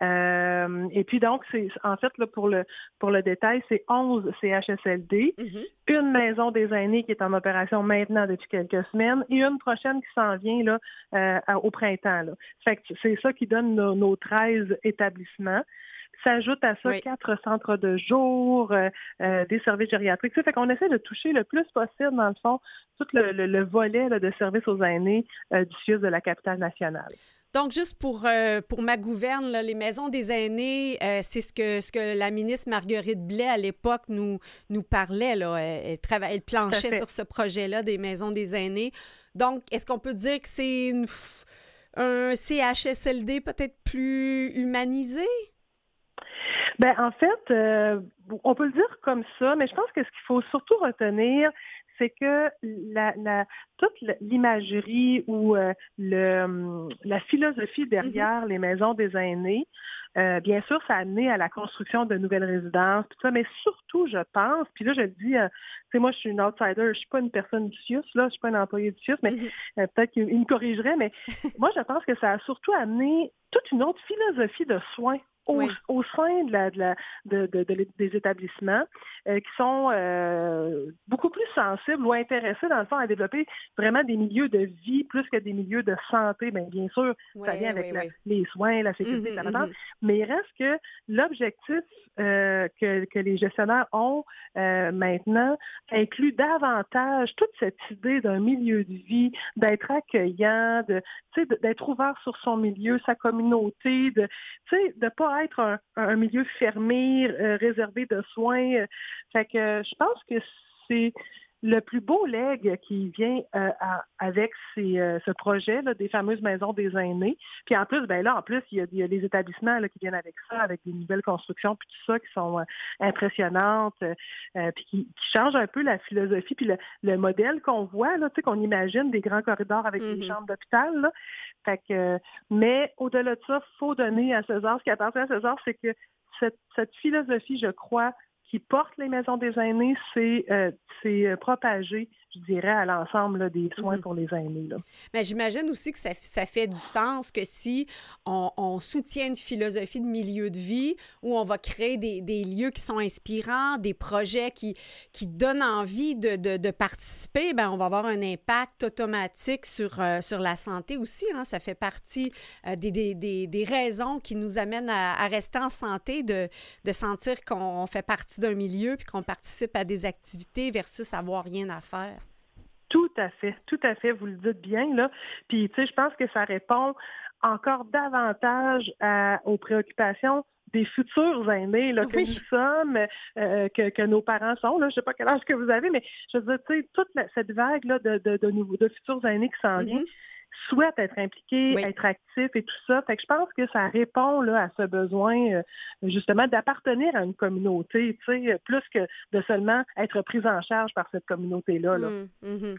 Euh, et puis donc, c'est en fait, là, pour le pour le détail, c'est 11 CHSLD, mm-hmm. une maison des aînés qui est en opération maintenant depuis quelques semaines et une prochaine qui s'en vient là, euh, au printemps. Là. Fait c'est ça qui donne nos, nos 13 établissements. S'ajoute à ça quatre centres de jour, euh, euh, des services gériatriques. Ça fait qu'on essaie de toucher le plus possible, dans le fond, tout le, volet de services aux aînés euh, du sud de la capitale nationale. Donc, juste pour, pour ma gouverne, les maisons des aînés, c'est ce que, ce que la ministre Marguerite Blais, à l'époque, nous, nous parlait. Là. Elle, elle planchait sur ce projet-là des maisons des aînés. Donc, est-ce qu'on peut dire que c'est un CHSLD peut-être plus humanisé? Ben en fait, euh, on peut le dire comme ça, mais je pense que ce qu'il faut surtout retenir, c'est que la, la, toute l'imagerie ou euh, le, la philosophie derrière mm-hmm. les maisons des aînés, euh, bien sûr, ça a amené à la construction de nouvelles résidences, tout ça, mais surtout, je pense, puis là, je le dis, euh, tu sais, moi, je suis une outsider, je suis pas une personne du CIUS, là, je suis pas un employé du CIUS, mais mm-hmm. peut-être qu'il me corrigerait, mais moi, je pense que ça a surtout amené toute une autre philosophie de soins au, sein de la, de des établissements euh, qui sont euh, beaucoup plus sensibles ou intéressés, dans le fond, à développer vraiment des milieux de vie plus que des milieux de santé. Bien, bien sûr, ça vient avec les soins, la sécurité, mmh, mmh, mmh. mais il reste que l'objectif euh, que, que, les gestionnaires ont maintenant inclut davantage toute cette idée d'un milieu de vie, d'être accueillant, de, d'être ouvert sur son milieu, sa communauté, de ne pas être un, milieu fermé, euh, réservé de soins. Euh, fait que je pense que c'est le plus beau leg qui vient euh, avec ce projet là, des fameuses maisons des aînés. Puis en plus, ben là, en plus, il y a, des établissements qui viennent avec ça, avec des nouvelles constructions, puis tout ça, qui sont impressionnantes, puis qui, changent un peu la philosophie, puis le, modèle qu'on voit, là, qu'on imagine des grands corridors avec des mm-hmm. chambres d'hôpital. Fait que, mais au-delà de ça, il faut donner à César ce qui appartient à César, c'est que cette, cette philosophie, je crois, qui porte les maisons des aînés, c'est euh, propagé je dirais, à l'ensemble des soins mhm. pour les aînés. Mais j'imagine aussi que ça, ça, fait du sens que si on, soutient une philosophie de milieu de vie où on va créer des, des lieux qui sont inspirants, des projets qui, qui donnent envie de, de, de participer, ben on va avoir un impact automatique sur, euh, sur la santé aussi. Hein. Ça fait partie euh, des, des, des, raisons qui nous amènent à, à rester en santé, de, de sentir qu'on fait partie d'un milieu puis qu'on participe à des activités versus avoir rien à faire. Tout à fait, tout à fait, vous le dites bien, là. Puis, tu sais, je pense que ça répond encore davantage aux préoccupations des futurs aînés là, que nous sommes, euh, que, nos parents sont. Là, je ne sais pas quel âge que vous avez, mais je veux dire, tu sais, toute cette vague là, de, de, de, futurs aînés qui s'en vient mm-hmm. souhaitent être impliqués, être actifs et tout ça. Fait que je pense que ça répond là, à ce besoin euh, justement d'appartenir à une communauté, tu sais, plus que de seulement être pris en charge par cette communauté-là. Là. Mm, mm-hmm.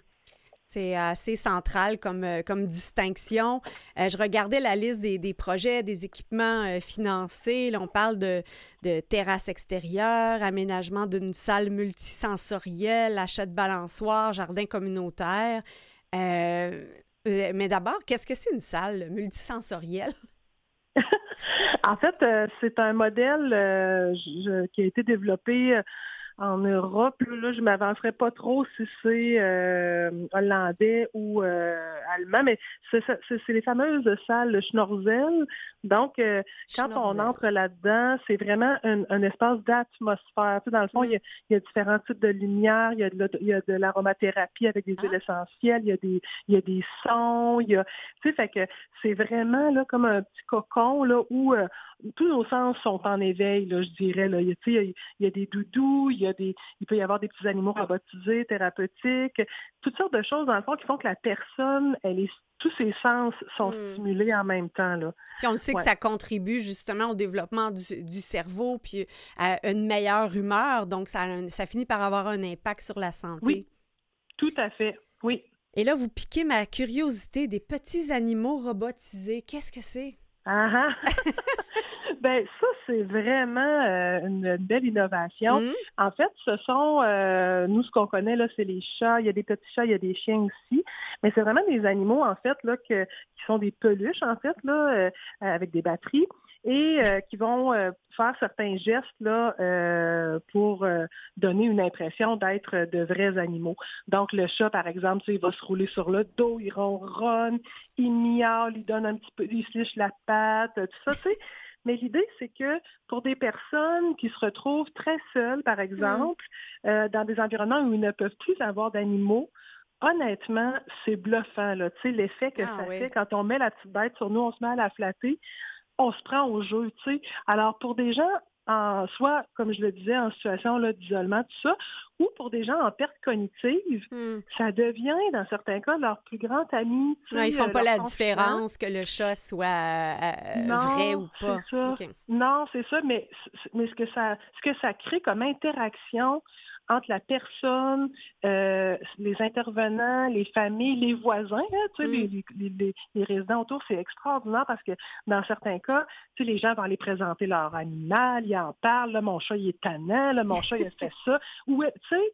C'est assez central comme, euh, distinction. Euh, je regardais la liste des, projets, des équipements euh, financés. Là, on parle de, de terrasse extérieure, aménagement d'une salle multisensorielle, achat de balançoire, jardin communautaire. mais d'abord, qu'est-ce que c'est une salle multisensorielle? en fait, c'est un modèle qui a été développé en Europe, là, je m'avancerai pas trop si c'est euh, hollandais ou euh, allemand, mais c'est les fameuses salles Schnorzel. Donc, euh, quand on entre là-dedans, c'est vraiment un, espace d'atmosphère. dans le fond, il, y a, différents types de lumière, il y a de, l'aromathérapie avec des huiles ah. essentielles, il y a des, il y a des sons, il y a, tu sais, fait que c'est vraiment là comme un petit cocon là où tous nos sens sont en éveil, là, je dirais. Là. Il, y a, il, y a, des doudous, il, y a des, il peut y avoir des petits animaux robotisés, thérapeutiques, toutes sortes de choses, dans le fond, qui font que la personne, elle est tous ses sens sont hmm. stimulés en même temps. Là. Puis on sait que ça contribue justement au développement du, du, cerveau puis à une meilleure humeur. Donc, ça, ça finit par avoir un impact sur la santé. Oui, tout à fait. Oui. Et là, vous piquez ma curiosité des petits animaux robotisés. Qu'est-ce que c'est? Ah, ah. ben ça c'est vraiment euh, une belle innovation. Mm. En fait, ce sont euh, nous ce qu'on connaît là, c'est les chats. Il y a des petits chats, il y a des chiens aussi, mais c'est vraiment des animaux en fait là que, qui sont des peluches en fait là euh, avec des batteries et qui vont faire certains gestes là pour donner une impression d'être de vrais animaux. Donc le chat par exemple, il va se rouler sur le dos, il ronronne, il miaule, il donne un petit peu, il se liche la patte, tout ça, tu sais. Mais l'idée, c'est que pour des personnes qui se retrouvent très seules, par exemple, euh, dans des environnements où ils ne peuvent plus avoir d'animaux, honnêtement, c'est bluffant. Là. Tu sais, l'effet que ah ça fait quand on met la petite bête sur nous, on se met à la flatter, on se prend au jeu. Tu sais. Alors, pour des gens en, soit, comme je le disais, en situation d'isolement, tout ça, ou pour des gens en perte cognitive, hmm. ça devient, dans certains cas, leur plus grand ami. Non, ils font euh, pas la différence que le chat soit euh, vrai ou pas. Non, c'est ça, mais, mais ce, que ça, ce que ça crée comme interaction entre la personne, euh, les intervenants, les familles, les voisins, hein, mm. les, résidents autour, c'est extraordinaire parce que dans certains cas, les gens vont aller présenter leur animal, ils en parlent, là, mon chat, il est tannant, là, mon chat, il a fait ça. Tu sais,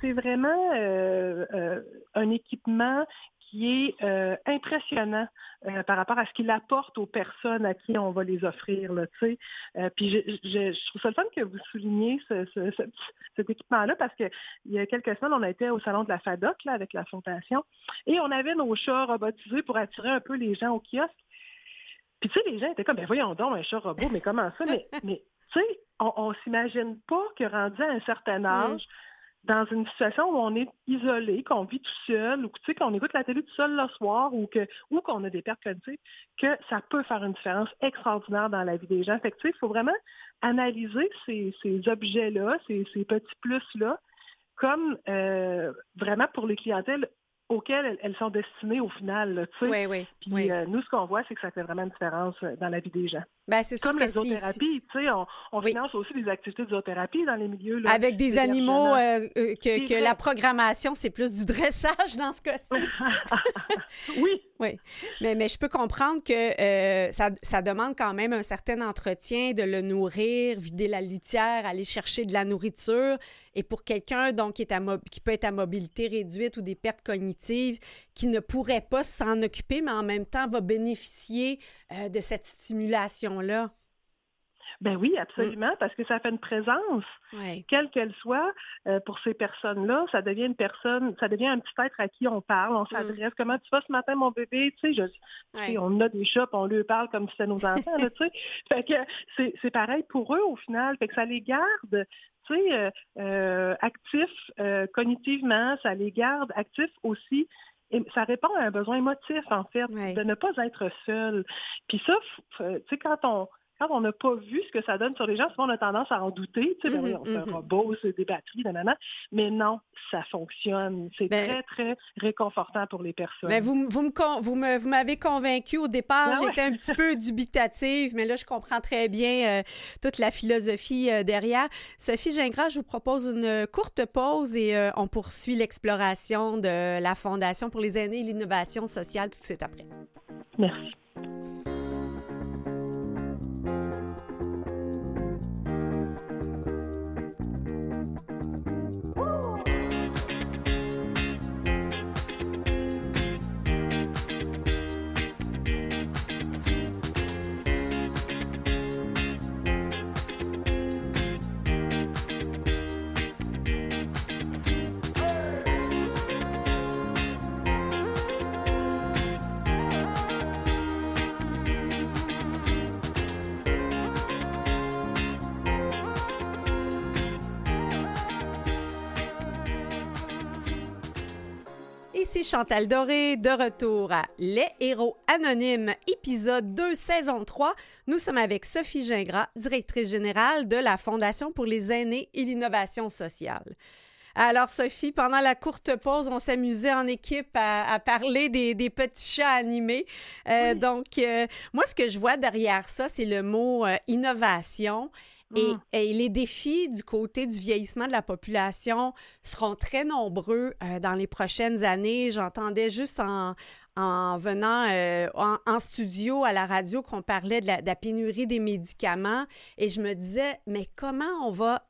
c'est vraiment euh, euh, un équipement qui est euh, impressionnant euh, par rapport à ce qu'il apporte aux personnes à qui on va les offrir. Là, euh, puis je, je, trouve ça le fun que vous souligniez ce, cet équipement-là parce qu'il y a quelques semaines, on a été au salon de la FADOC là, avec la Fondation et on avait nos chats robotisés pour attirer un peu les gens au kiosque. Puis tu sais, les gens étaient comme, ben voyons donc, un chat robot, mais comment ça? mais, mais tu sais, on, ne s'imagine pas que rendu à un certain mm. Dans une situation où on est isolé, qu'on vit tout seul, ou qu'on écoute la télé tout seul le soir, ou que ou qu'on a des pertes cognitives, que ça peut faire une différence extraordinaire dans la vie des gens. Fait que, il faut vraiment analyser ces, ces objets-là, ces, ces petits plus-là, comme euh, vraiment pour les clientèles auxquelles elles, sont destinées au final. tu sais. Oui, oui. Euh, nous, ce qu'on voit, c'est que ça fait vraiment une différence euh, dans la vie des gens. Ben, c'est sûr Comme que la zoothérapie, tu sais, on, on finance aussi des activités de zoothérapie dans les milieux. Là, Avec des animaux euh, que, que la programmation, c'est plus du dressage dans ce cas-ci. oui. Oui. Mais, mais je peux comprendre que ça, ça, demande quand même un certain entretien de le nourrir, vider la litière, aller chercher de la nourriture. Et pour quelqu'un donc qui, est à qui peut être à mobilité réduite ou des pertes cognitives, qui ne pourrait pas s'en occuper, mais en même temps va bénéficier euh, de cette stimulation-là. Ben oui, absolument, mm. parce que ça fait une présence, quelle qu'elle soit, euh, pour ces personnes-là. Ça devient une personne, ça devient un petit être à qui on parle, on mm. s'adresse. Comment tu vas ce matin, mon bébé? Tu sais, je, on a des chats, on lui parle comme si c'était nos enfants, tu sais. Fait que c'est pareil pour eux au final. Fait que ça les garde tu sais, euh, euh, actifs cognitivement, ça les garde actifs aussi ça répond à un besoin émotif, en fait, de ne pas être seul. Puis ça, tu sais, quand on, quand on n'a pas vu ce que ça donne sur les gens, souvent on a tendance à en douter. Tu sais, ben on fait un robot, c'est des batteries, nanana. Mais non, ça fonctionne. C'est ben très, très réconfortant pour les personnes. Mais ben vous, vous, me, vous, m'avez convaincu au départ. Ah J'étais un petit peu dubitative, mais là, je comprends très bien euh, toute la philosophie euh, derrière. Sophie Gingras, je vous propose une courte pause et euh, on poursuit l'exploration de la Fondation pour les aînés et l'innovation sociale tout de suite après. Merci. Chantal Doré, de retour à Les Héros Anonymes, épisode 2, saison 3. Nous sommes avec Sophie Gingras, directrice générale de la Fondation pour les aînés et l'innovation sociale. Alors, Sophie, pendant la courte pause, on s'amusait en équipe à, parler des, petits chats animés. Euh, donc, euh, moi, ce que je vois derrière ça, c'est le mot euh, innovation. Mm. Et, les défis du côté du vieillissement de la population seront très nombreux euh, dans les prochaines années. J'entendais juste en, venant euh, en, studio à la radio qu'on parlait de la, pénurie des médicaments et je me disais, mais comment on va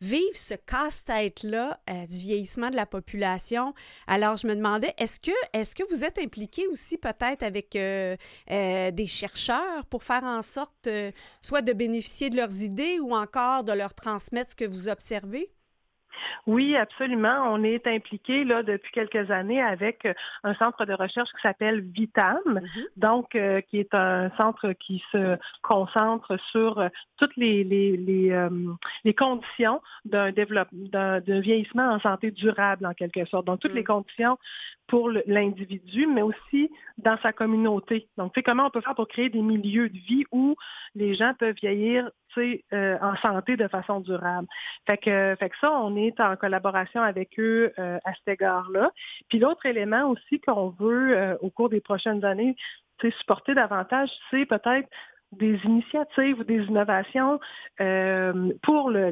vivre ce casse-tête-là euh, du vieillissement de la population. Alors, je me demandais, est-ce que, est que vous êtes impliqué aussi peut-être avec euh, euh, des chercheurs pour faire en sorte soit de bénéficier de leurs idées ou encore de leur transmettre ce que vous observez? Oui, absolument. On est impliqué là depuis quelques années avec euh, un centre de recherche qui s'appelle Vitam, mm-hmm. donc euh, qui est un centre qui se concentre sur euh, toutes les les, les, conditions d'un développement d'un vieillissement en santé durable en quelque sorte. Donc toutes les mm. conditions pour l'individu, mais aussi dans sa communauté. Donc, tu sais, comment on peut faire pour créer des milieux de vie où les gens peuvent vieillir euh, en santé de façon durable. Fait que, fait que ça, on est en collaboration avec eux euh, à cet égard-là. Puis l'autre élément aussi qu'on veut, euh, au cours des prochaines années, supporter davantage, c'est peut-être des initiatives ou des innovations pour le,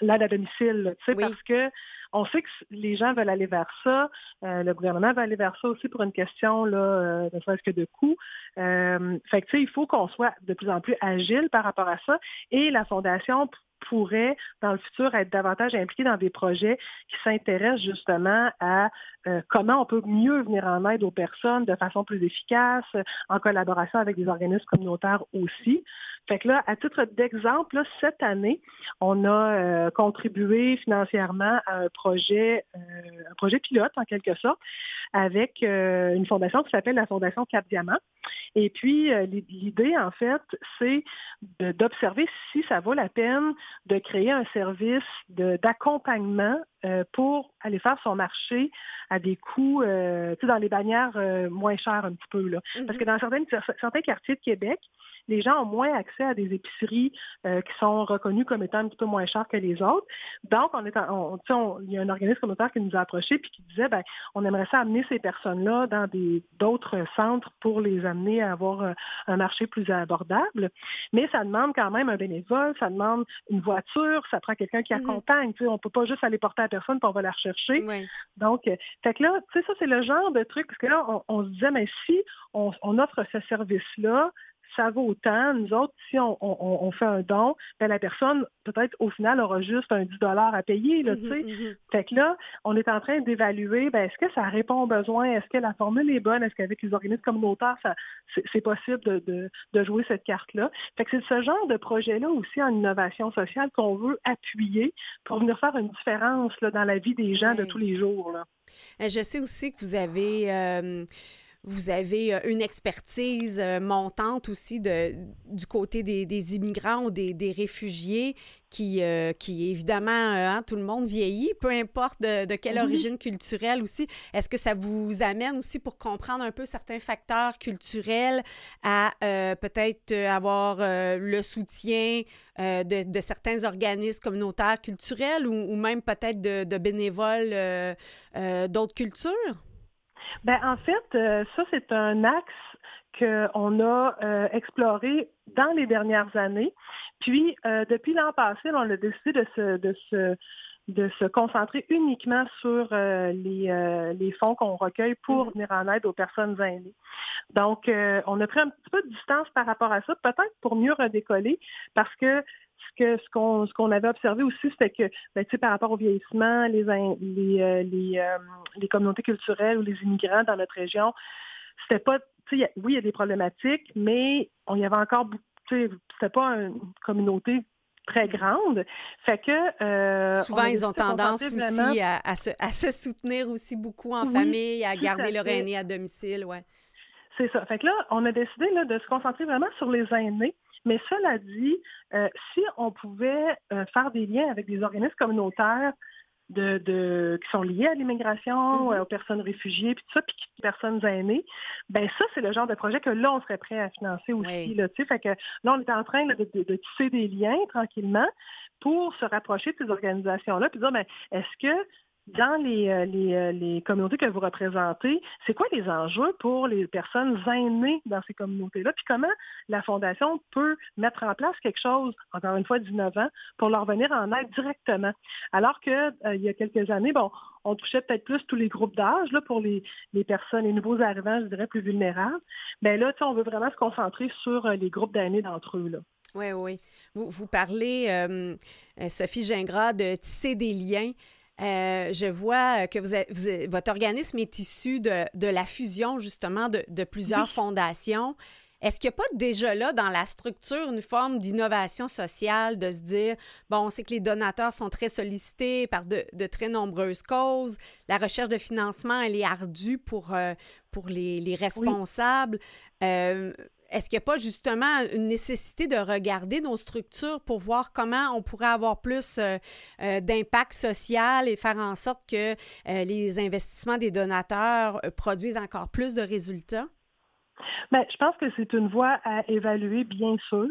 l'aide à domicile, oui. parce que on sait que les gens veulent aller vers ça. Euh, le gouvernement va aller vers ça aussi pour une question, là, euh, ne serait-ce que de coût. Euh, fait que, il faut qu'on soit de plus en plus agile par rapport à ça. Et la Fondation pourraient, dans le futur, être davantage impliqués dans des projets qui s'intéressent justement à euh, comment on peut mieux venir en aide aux personnes de façon plus efficace, en collaboration avec des organismes communautaires aussi. Fait que là, à titre d'exemple, cette année, on a euh, contribué financièrement à un projet, euh, un projet pilote en quelque sorte, avec une fondation qui s'appelle la Fondation Cap Diamant. Et puis, l'idée, en fait, c'est d'observer si ça vaut la peine de créer un service d'accompagnement euh, pour aller faire son marché à des coûts, euh, tu sais, dans les bannières euh, moins chères un petit peu. Là. Parce que dans certains quartiers de Québec, les gens ont moins accès à des épiceries qui sont reconnues comme étant un petit peu moins chères que les autres. Donc, on est il y a un organisme communautaire qui nous a approchés puis qui disait, ben, on aimerait ça amener ces personnes-là dans des d'autres centres pour les amener à avoir un marché plus abordable. Mais ça demande quand même un bénévole, ça demande une voiture, ça prend quelqu'un qui mhm. accompagne. Tu sais, on peut pas juste aller porter personne, puis on va la rechercher. Donc, euh, fait que là, tu sais, ça, c'est le genre de truc, parce que là, on, se disait, mais si on offre ce service-là, ça vaut autant. Nous autres, si on, fait un don, ben la personne, peut-être au final, aura juste un 10 à payer. Là, mm-hmm, mm-hmm. Fait que là, on est en train d'évaluer, ben, est-ce que ça répond aux besoins? Est-ce que la formule est bonne? Est-ce qu'avec les organismes communautaires, c'est, possible de, jouer cette carte-là? Fait que c'est ce genre de projet-là aussi en innovation sociale qu'on veut appuyer pour venir faire une différence là, dans la vie des gens de tous les jours. Là. Euh, je sais aussi que vous avez... Euh, vous avez euh, une expertise euh, montante aussi de, du côté des, immigrants ou des, réfugiés qui, euh, qui évidemment, hein, tout le monde vieillit, peu importe de, quelle origine culturelle aussi. Est-ce que ça vous amène aussi pour comprendre un peu certains facteurs culturels à peut-être avoir le soutien de, certains organismes communautaires culturels ou, ou même peut-être de, bénévoles d'autres cultures? Ben, en fait, euh, ça, c'est un axe qu'on a euh, exploré dans les dernières années. Puis, euh, depuis l'an passé, on a décidé de se, de se, de se concentrer uniquement sur les, les, fonds qu'on recueille pour mm-hmm. venir en aide aux personnes aînées. Donc, on a pris un petit peu de distance par rapport à ça, peut-être pour mieux redécoller, parce que ce qu'on ce qu'on avait observé aussi, c'était que ben, par rapport au vieillissement, les les, euh, euh, les, communautés culturelles ou les immigrants dans notre région, c'était pas oui, il y a des problématiques, mais on y avait encore c'était pas une communauté très grande. Fait que euh, souvent ils ont tendance aussi à, se, soutenir aussi beaucoup en famille, à garder leur aîné à domicile, ouais. C'est ça. Fait que là, on a décidé de se concentrer vraiment sur les aînés. Mais cela dit, euh, si on pouvait euh, faire des liens avec des organismes communautaires de, qui sont liés à l'immigration, mm-hmm. aux personnes réfugiées, puis tout ça, puis aux personnes aînées, ben ça, c'est le genre de projet que là, on serait prêt à financer aussi. Là, fait que là, on est en train de, de, tisser des liens tranquillement pour se rapprocher de ces organisations-là, puis dire, ben, est-ce que dans les, euh, euh, les, communautés que vous représentez, c'est quoi les enjeux pour les personnes aînées dans ces communautés-là? Puis comment la Fondation peut mettre en place quelque chose, encore une fois, d'innovant, pour leur venir en aide directement? Alors qu'il euh, y a quelques années, bon, on touchait peut-être plus tous les groupes d'âge là, pour les, personnes, les nouveaux arrivants, je dirais, plus vulnérables. Bien là, on veut vraiment se concentrer sur les groupes d'aînés d'entre eux. Oui, oui. Vous, vous parlez, Sophie Gingras, de tisser des liens. Euh, je vois que vous, votre organisme est issu de, la fusion justement de, plusieurs fondations. Est-ce qu'il n'y a pas déjà là dans la structure une forme d'innovation sociale de se dire, bon, on sait que les donateurs sont très sollicités par de, très nombreuses causes, la recherche de financement, elle est ardue pour, euh, pour les, responsables. Euh, est-ce qu'il n'y a pas justement une nécessité de regarder nos structures pour voir comment on pourrait avoir plus euh, euh, d'impact social et faire en sorte que euh, les investissements des donateurs produisent encore plus de résultats? Bien, je pense que c'est une voie à évaluer, bien sûr,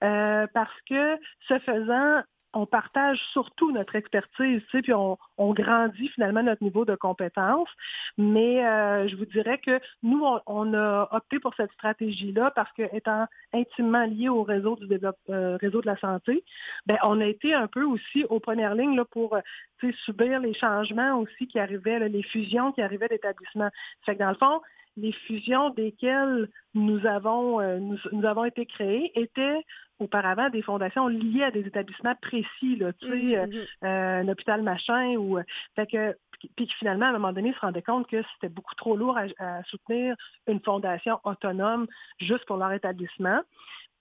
parce que ce faisant, on partage surtout notre expertise, tu puis on, grandit finalement notre niveau de compétence. Mais euh, je vous dirais que nous, on, a opté pour cette stratégie-là parce que étant intimement lié au réseau du euh, réseau de la santé, ben on a été un peu aussi aux premières lignes là, pour euh, subir les changements aussi qui arrivaient, les fusions qui arrivaient d'établissements. Fait que dans le fond, les fusions desquelles nous avons, nous, avons été créés étaient auparavant des fondations liées à des établissements précis, là, tu sais, euh, mm-hmm. euh, un hôpital machin ou fait que puis finalement, à un moment donné, ils se rendaient compte que c'était beaucoup trop lourd à, soutenir une fondation autonome juste pour leur établissement.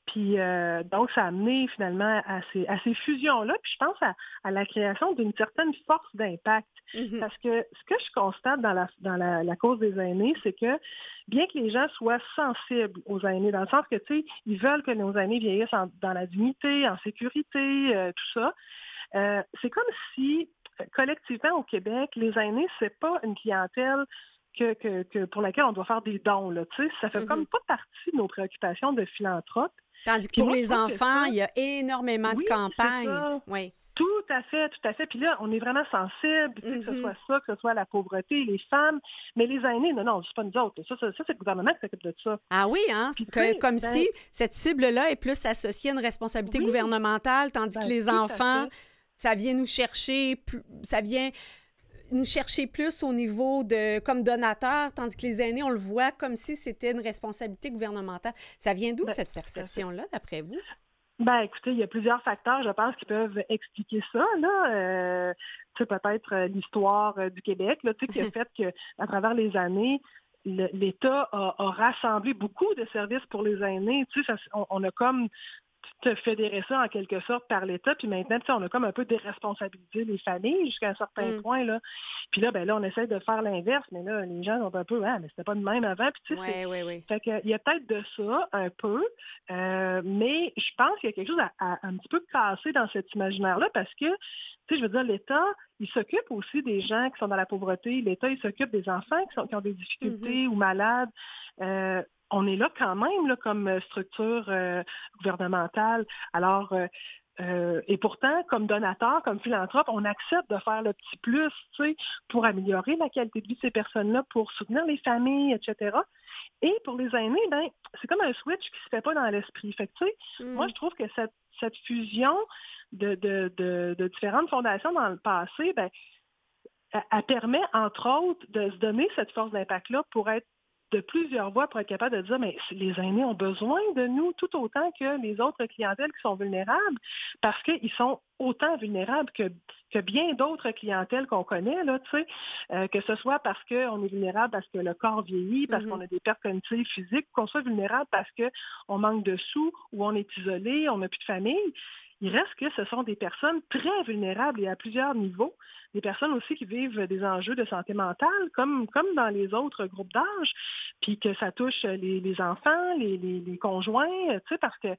Puis euh, donc, ça a amené finalement à ces, à ces fusions-là. Puis je pense à, la création d'une certaine force d'impact. Mm-hmm. Parce que ce que je constate dans la, dans la, cause des aînés, c'est que bien que les gens soient sensibles aux aînés, dans le sens que, tu sais, ils veulent que nos aînés vieillissent dans la dignité, en sécurité, euh, tout ça, euh, c'est comme si collectivement au Québec, les aînés, c'est pas une clientèle que, que, pour laquelle on doit faire des dons. Là, ça fait mm-hmm. comme pas partie de nos préoccupations de philanthropes. Tandis que pour les enfants, il y a énormément de campagnes. Oui. Tout à fait, tout à fait. Puis là, on est vraiment sensible, que ce mm-hmm. soit ça, que ce soit la pauvreté, les femmes, mais les aînés, non, non, c'est pas nous autres. Ça, ça, c'est le gouvernement qui s'occupe de ça. Ah oui, hein? comme ben si cette cible-là est plus associée à une responsabilité gouvernementale, tandis que ben, les enfants, ça vient nous chercher, ça vient nous chercher plus au niveau de comme donateur, tandis que les aînés, on le voit comme si c'était une responsabilité gouvernementale. Ça vient d'où ben, cette perception-là, d'après vous? Ben, écoutez, il y a plusieurs facteurs, je pense, qui peuvent expliquer ça. Là, euh, peut-être euh, l'histoire euh, du Québec, là, qui a fait que, à travers les années, l'État a, rassemblé beaucoup de services pour les aînés. Tu sais, on, a comme te fédérer ça en quelque sorte par l'État. Puis maintenant, on a comme un peu déresponsabilisé les familles jusqu'à un certain mm. point. Là. Puis là, ben là, on essaie de faire l'inverse, mais là, les gens sont un peu Ah, mais c'était pas de même avant. Puis tu sais, fait que, il y a peut-être de ça un peu, euh, mais je pense qu'il y a quelque chose à, un petit peu casser dans cet imaginaire-là parce que, tu sais, je veux dire, l'État, il s'occupe aussi des gens qui sont dans la pauvreté. L'État, il s'occupe des enfants qui, sont, qui ont des difficultés mm-hmm. ou malades. Euh, on est là quand même là, comme euh, structure euh, gouvernementale. Alors, euh, et pourtant, comme donateur, comme philanthrope, on accepte de faire le petit plus, tu sais, pour améliorer la qualité de vie de ces personnes-là, pour soutenir les familles, etc. Et pour les aînés, ben, c'est comme un switch qui se fait pas dans l'esprit. Fait tu sais, moi, mm. je trouve que cette, cette fusion de, de, de, différentes fondations dans le passé, ben, elle permet, entre autres, de se donner cette force d'impact-là pour être de plusieurs voix pour être capable de dire, mais les aînés ont besoin de nous tout autant que les autres clientèles qui sont vulnérables, parce qu'ils sont autant vulnérables que, que bien d'autres clientèles qu'on connaît, là, tu sais, euh, que ce soit parce qu'on est vulnérable parce que le corps vieillit, parce mm-hmm. qu'on a des pertes cognitives physiques, qu'on soit vulnérable parce qu'on manque de sous ou on est isolé, on n'a plus de famille il reste que ce sont des personnes très vulnérables et à plusieurs niveaux, des personnes aussi qui vivent des enjeux de santé mentale, comme, comme dans les autres groupes d'âge, puis que ça touche les, enfants, les, conjoints, tu sais, parce que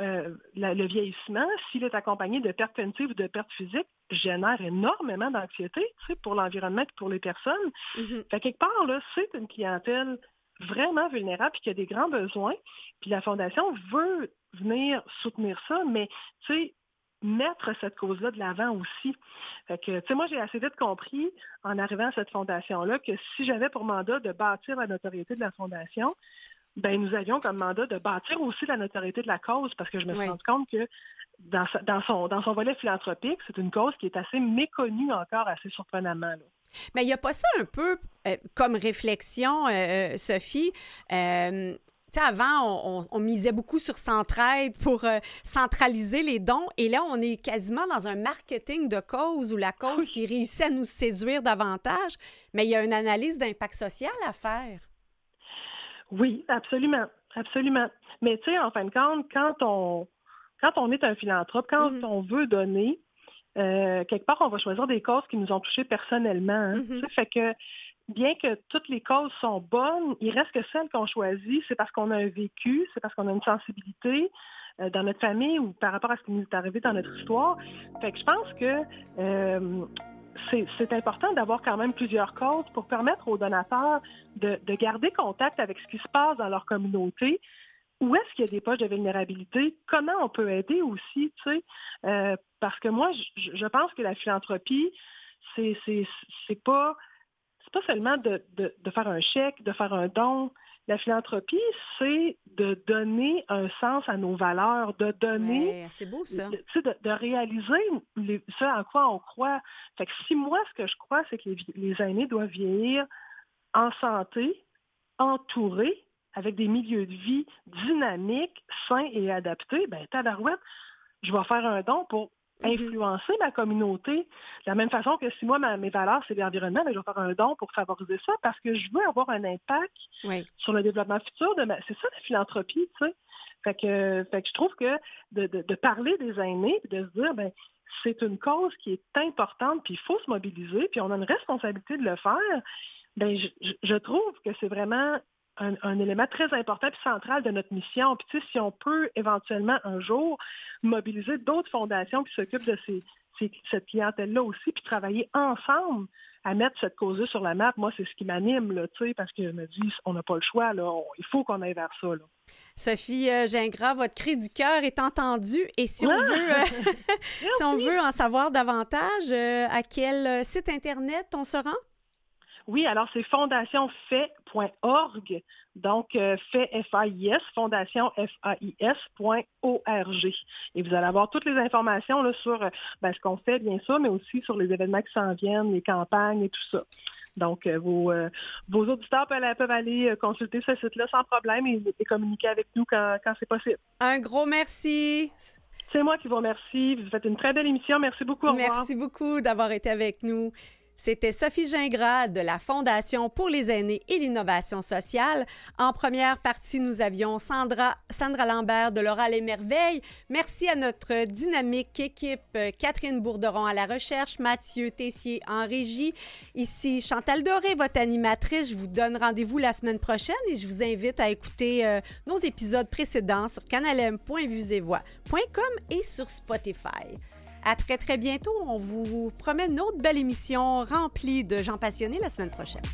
euh, le vieillissement, s'il est accompagné de pertes cognitives ou de pertes physiques, génère énormément d'anxiété tu sais, pour l'environnement et pour les personnes. Fait quelque part, là, c'est une clientèle vraiment vulnérable et qui a des grands besoins. Puis la Fondation veut venir soutenir ça, mais tu sais, mettre cette cause-là de l'avant aussi. Fait que, tu sais, moi, j'ai assez vite compris, en arrivant à cette fondation-là, que si j'avais pour mandat de bâtir la notoriété de la fondation, ben nous avions comme mandat de bâtir aussi la notoriété de la cause, parce que je me suis rendu compte que dans, dans, son, dans son volet philanthropique, c'est une cause qui est assez méconnue encore, assez surprenamment. Mais il n'y a pas ça un peu euh, comme réflexion, euh, euh, Sophie? avant, on, misait beaucoup sur Centraide pour centraliser les dons. Et là, on est quasiment dans un marketing de cause ou la cause qui réussit à nous séduire davantage. Mais il y a une analyse d'impact social à faire. Oui, absolument. Absolument. Mais tu sais, en fin de compte, quand on, quand on est un philanthrope, quand mm-hmm. on veut donner, euh, quelque part, on va choisir des causes qui nous ont touchés personnellement. Hein. Mm-hmm. Fait que bien que toutes les causes sont bonnes, il reste que celles qu'on choisit, c'est parce qu'on a un vécu, c'est parce qu'on a une sensibilité euh, dans notre famille ou par rapport à ce qui nous est arrivé dans notre histoire. Fait que je pense que euh, c'est important d'avoir quand même plusieurs causes pour permettre aux donateurs de, de, garder contact avec ce qui se passe dans leur communauté, où est-ce qu'il y a des poches de vulnérabilité, comment on peut aider aussi, tu sais, euh, parce que moi, je, pense que la philanthropie, c'est c'est pas c'est pas seulement de, de, faire un chèque, de faire un don. La philanthropie, c'est de donner un sens à nos valeurs, de donner. c'est beau ça. De, de, réaliser les, ce en quoi on croit. Fait que si moi, ce que je crois, c'est que les, les aînés doivent vieillir en santé, entourés, avec des milieux de vie dynamiques, sains et adaptés, ben tabarouette, je vais faire un don pour mm-hmm. influencer ma communauté. De la même façon que si moi, mes valeurs, c'est l'environnement, ben, je vais faire un don pour favoriser ça parce que je veux avoir un impact sur le développement futur. De C'est ça la philanthropie, tu sais. Fait que, fait que je trouve que de, parler des aînés, de se dire, ben c'est une cause qui est importante, puis il faut se mobiliser, puis on a une responsabilité de le faire, ben je, je trouve que c'est vraiment un, élément très important et central de notre mission. Puis, tu sais, si on peut éventuellement un jour mobiliser d'autres fondations qui s'occupent de ces, cette clientèle-là aussi, puis travailler ensemble à mettre cette cause sur la map, moi, c'est ce qui m'anime, là, tu sais, parce que je me dis, on n'a pas le choix, là, il faut qu'on aille vers ça, là. Sophie euh, Gingras, votre cri du cœur est entendu et si on veut euh, si on veut en savoir davantage, euh, à quel site internet on se rend? Oui, alors c'est fondationfait.org, donc euh, fait F-A-I-S, fondation F-A-I-S.org. Et vous allez avoir toutes les informations là, sur euh, ben, ce qu'on fait, bien sûr, mais aussi sur les événements qui s'en viennent, les campagnes et tout ça. Donc, euh, vos, vos auditeurs peuvent, aller consulter ce site-là sans problème et, communiquer avec nous quand, quand c'est possible. Un gros merci. C'est moi qui vous remercie. Vous faites une très belle émission. Merci beaucoup. Au Merci beaucoup d'avoir été avec nous. C'était Sophie Gingras de la Fondation pour les aînés et l'innovation sociale. En première partie, nous avions Sandra, Lambert de l'Oral et Merveille. Merci à notre dynamique équipe Catherine Bourderon à la recherche, Mathieu Tessier en régie. Ici Chantal Doré, votre animatrice. Je vous donne rendez-vous la semaine prochaine et je vous invite à écouter euh, nos épisodes précédents sur canalem.vuesetvoix.com et sur Spotify. À très, très bientôt. On vous promet une autre belle émission remplie de gens passionnés la semaine prochaine.